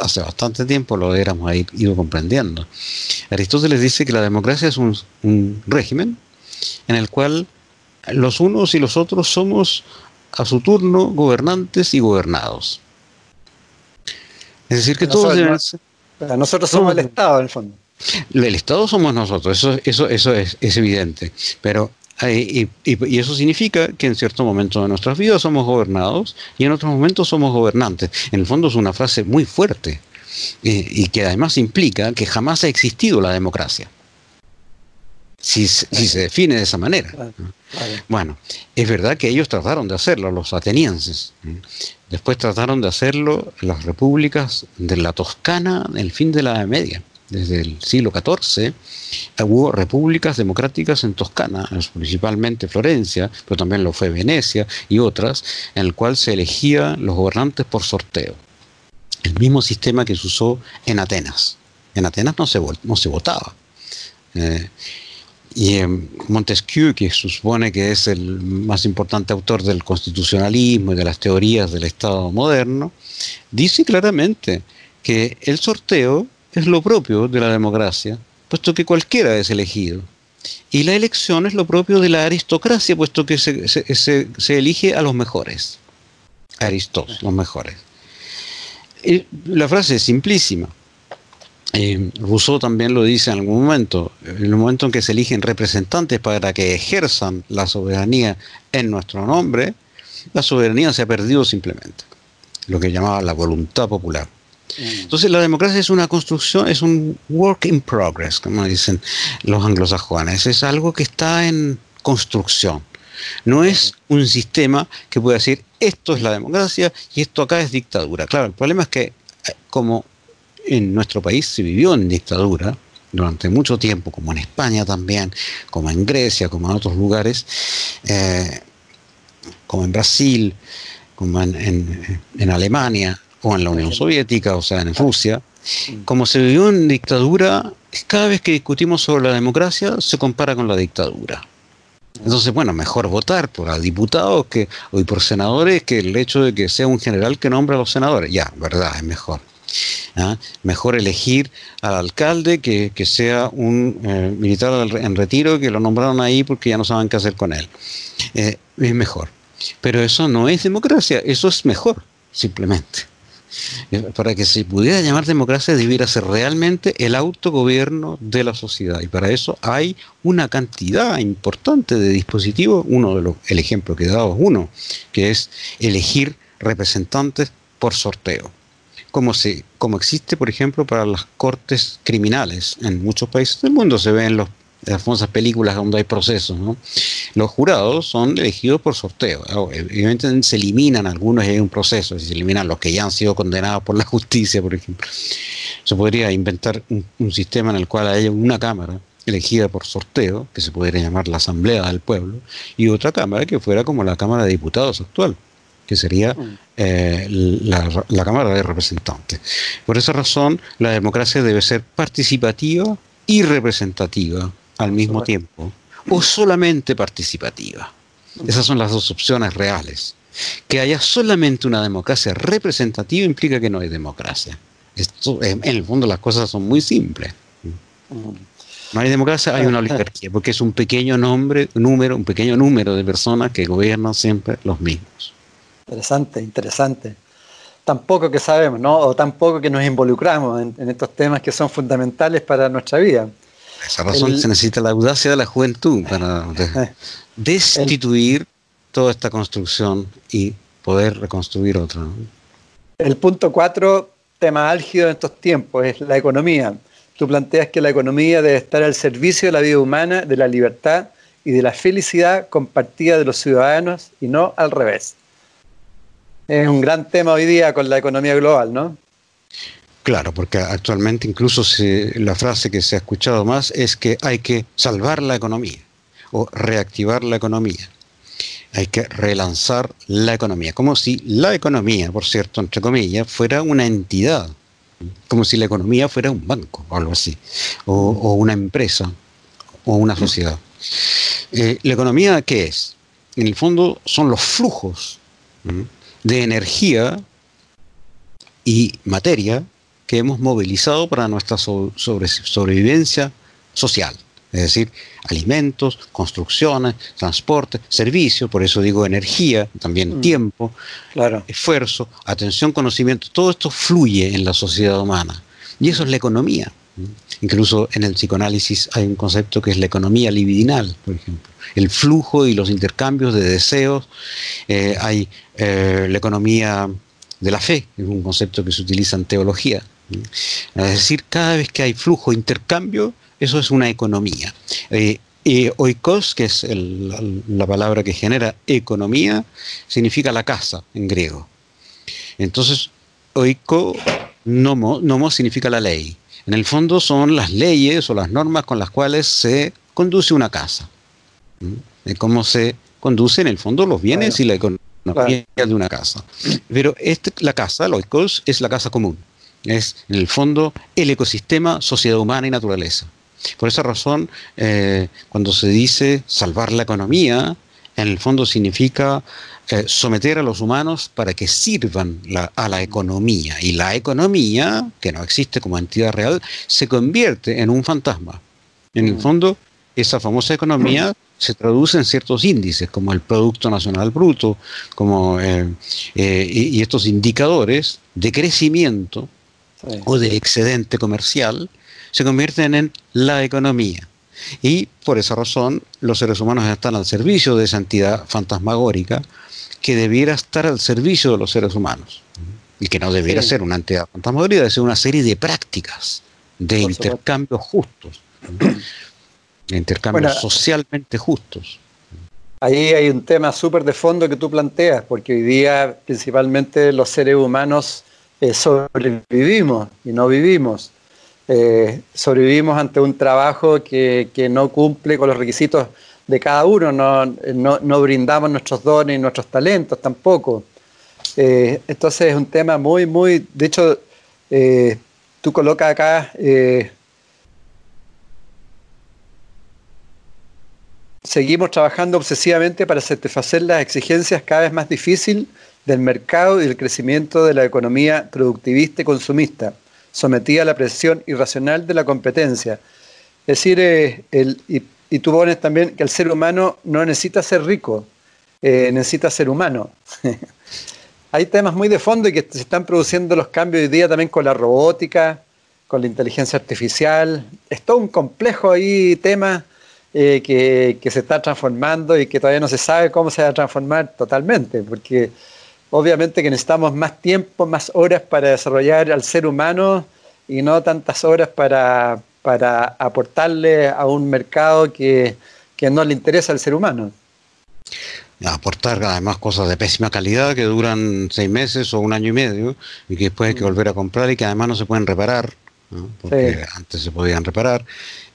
hace bastante tiempo lo éramos ido comprendiendo, Aristóteles dice que la democracia es un, un régimen en el cual los unos y los otros somos a su turno gobernantes y gobernados. Es decir, que todos Nosotros somos el Estado, en el fondo. El Estado somos nosotros, eso, eso, eso es, evidente. Pero y, eso significa que en cierto momento de nuestras vidas somos gobernados y en otros momentos somos gobernantes. En el fondo es una frase muy fuerte y que además implica que jamás ha existido la democracia. si, se define de esa manera. Bueno, es verdad que ellos trataron de hacerlo, los atenienses. Después trataron de hacerlo las repúblicas de la Toscana en el fin de la Edad Media. Desde el siglo XIV hubo repúblicas democráticas en Toscana, principalmente Florencia, pero también lo fue Venecia y otras, en el cual se elegían los gobernantes por sorteo. El mismo sistema que se usó en Atenas. En Atenas no se, no se votaba. Eh, y Montesquieu, que se supone que es el más importante autor del constitucionalismo y de las teorías del Estado moderno, dice claramente que el sorteo es lo propio de la democracia, puesto que cualquiera es elegido. Y la elección es lo propio de la aristocracia, puesto que se, elige a los mejores. Aristos, los mejores. La frase es simplísima. Eh, Rousseau también lo dice en algún momento, en el momento en que se eligen representantes para que ejerzan la soberanía en nuestro nombre, la soberanía se ha perdido simplemente, lo que llamaba la voluntad popular. Mm. Entonces la democracia es una construcción, es un work in progress, como dicen los anglosajones, es algo que está en construcción. No es un sistema que pueda decir esto es la democracia y esto acá es dictadura. Claro, el problema es que eh, como en nuestro país se vivió en dictadura durante mucho tiempo, como en España también, como en Grecia, como en otros lugares, eh, como en Brasil, como en, Alemania o en la Unión Soviética, o sea, en Rusia. Como se vivió en dictadura, cada vez que discutimos sobre la democracia se compara con la dictadura. Entonces, bueno, mejor votar por diputados que, o por senadores que el hecho de que sea un general que nombra a los senadores. Ya, verdad, es mejor. ¿ah? Mejor elegir al alcalde que, sea un eh, militar en retiro que lo nombraron ahí porque ya no saben qué hacer con él. Eh, es mejor. Pero eso no es democracia, eso es mejor, simplemente. Para que se pudiera llamar democracia debiera ser realmente el autogobierno de la sociedad. Y para eso hay una cantidad importante de dispositivos. Uno de los, el ejemplo que he dado es uno, que es elegir representantes por sorteo como, se, como existe, por ejemplo, para las cortes criminales. En muchos países del mundo se ven los, las famosas películas donde hay procesos. ¿no? Los jurados son elegidos por sorteo. Evidentemente se eliminan algunos y hay un proceso, se eliminan los que ya han sido condenados por la justicia, por ejemplo. Se podría inventar un, un sistema en el cual haya una cámara elegida por sorteo, que se podría llamar la Asamblea del Pueblo, y otra cámara que fuera como la Cámara de Diputados actual que sería mm. eh, la, Cámara de Representantes. Por esa razón, la democracia debe ser participativa y representativa al mismo tiempo, o solamente participativa. Esas son las dos opciones reales. Que haya solamente una democracia representativa implica que no hay democracia. Esto, en el fondo las cosas son muy simples. Mm. No hay democracia, hay una oligarquía, porque es un pequeño nombre, número, un pequeño número de personas que gobiernan siempre los mismos. Interesante, interesante. Tampoco que sabemos, ¿no? O tampoco que nos involucramos en, estos temas que son fundamentales para nuestra vida. Esa razón se necesita la audacia de la juventud para destituir toda esta construcción y poder reconstruir otra. El punto cuatro, tema álgido en estos tiempos, es la economía. Tú planteas que la economía debe estar al servicio de la vida humana, de la libertad y de la felicidad compartida de los ciudadanos y no al revés es un gran tema hoy día con la economía global, ¿no? Claro, porque actualmente incluso la frase que se ha escuchado más es que hay que salvar la economía o reactivar la economía. Hay que relanzar la economía, como si la economía, por cierto, entre comillas, fuera una entidad, como si la economía fuera un banco o algo así, o, una empresa o una sociedad. Eh, ¿La economía qué es? En el fondo son los flujos de energía y materia que hemos movilizado para nuestra sobrevivencia social. Es decir, alimentos, construcciones, transporte, servicios, por eso digo energía, también mm. tiempo, esfuerzo, atención, conocimiento, todo esto fluye en la sociedad humana. Y eso es la economía. Incluso en el psicoanálisis hay un concepto que es la economía libidinal, por ejemplo. El flujo y los intercambios de deseos. Eh, hay eh, la economía de la fe, es un concepto que se utiliza en teología. Es decir, cada vez que hay flujo, intercambio, eso es una economía. Eh, Y oikos, que es la, palabra que genera economía, significa la casa en griego. Entonces, oiko nomo, nomo significa la ley. En el fondo son las leyes o las normas con las cuales se conduce una casa. De cómo se conduce en el fondo los bienes y la economía de una casa. Pero este, la casa, el oikos, es la casa común. Es en el fondo el ecosistema, sociedad humana y naturaleza. Por esa razón, eh, cuando se dice salvar la economía, en el fondo significa eh, someter a los humanos para que sirvan a la economía. Y la economía, que no existe como entidad real, se convierte en un fantasma. En el mm. fondo, esa famosa economía se traduce en ciertos índices, como el Producto Nacional Bruto, como, eh, y, estos indicadores de crecimiento o de excedente comercial se convierten en la economía. Y por esa razón los seres humanos están al servicio de esa entidad fantasmagórica que debiera estar al servicio de los seres humanos. Y que no debiera ser una entidad fantasmagórica, debe ser una serie de prácticas, de intercambios justos, de intercambios socialmente justos. Ahí hay un tema súper de fondo que tú planteas, porque hoy día principalmente los seres humanos eh, sobrevivimos y no vivimos. Eh, sobrevivimos ante un trabajo que, no cumple con los requisitos de cada uno, no, brindamos nuestros dones y nuestros talentos tampoco. Eh, entonces es un tema muy, muy, de hecho, eh, tú colocas acá, seguimos trabajando obsesivamente para satisfacer las exigencias cada vez más difíciles del mercado y del crecimiento de la economía productivista y consumista sometida a la presión irracional de la competencia. Es decir, eh, y, tú pones también que el ser humano no necesita ser rico, eh, necesita ser humano. Hay temas muy de fondo y que se están produciendo los cambios hoy día también con la robótica, con la inteligencia artificial. Es todo un complejo ahí tema eh, que, que, se está transformando y que todavía no se sabe cómo se va a transformar totalmente, porque obviamente que necesitamos más tiempo, más horas para desarrollar al ser humano y no tantas horas para, aportarle a un mercado que, no le interesa al ser humano. Aportar además cosas de pésima calidad que duran seis meses o un año y medio y que después hay que mm. volver a comprar y que además no se pueden reparar, porque antes se podían reparar.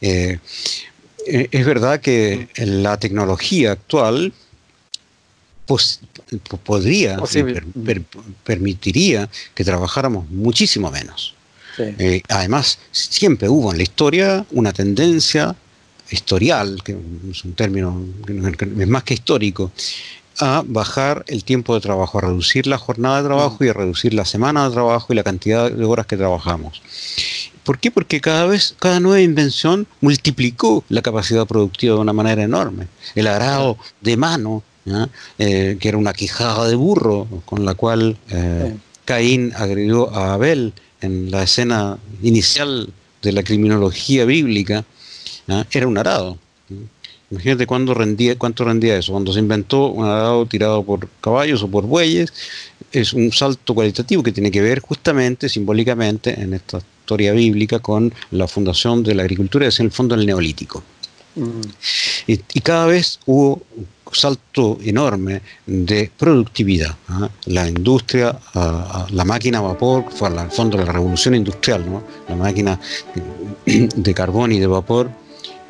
Eh, eh, es verdad que la tecnología actual podría, permitiría que trabajáramos muchísimo menos. Eh, además, siempre hubo en la historia una tendencia historial, que es un término que es más que histórico, a bajar el tiempo de trabajo, a reducir la jornada de trabajo y a reducir la semana de trabajo y la cantidad de horas que trabajamos. ¿Por qué? Porque cada vez, cada nueva invención multiplicó la capacidad productiva de una manera enorme. El arado de mano eh, que era una quijada de burro con la cual eh, Caín agredió a Abel en la escena inicial de la criminología bíblica, era un arado. Imagínate cuándo rendía, cuánto rendía eso. Cuando se inventó un arado tirado por caballos o por bueyes, es un salto cualitativo que tiene que ver justamente, simbólicamente, en esta historia bíblica con la fundación de la agricultura, es en el fondo el neolítico. Mm. Y, y, cada vez hubo salto enorme de productividad. ¿ah? La industria, la máquina a vapor, fue al fondo la revolución industrial, la máquina de carbón y de vapor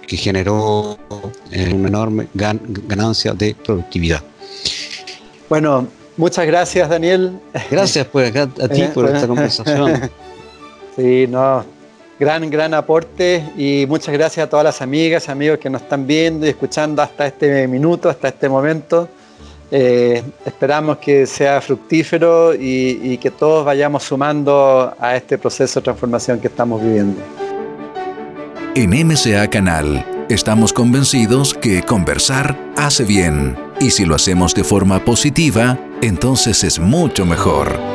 que generó eh, una enorme ganancia de productividad. Bueno, muchas gracias Daniel. Gracias pues, a ti por esta conversación. Sí, no, gran, gran aporte y muchas gracias a todas las amigas, amigos que nos están viendo y escuchando hasta este minuto, hasta este momento. Eh, esperamos que sea fructífero y, que todos vayamos sumando a este proceso de transformación que estamos viviendo. En MCA Canal estamos convencidos que conversar hace bien y si lo hacemos de forma positiva, entonces es mucho mejor.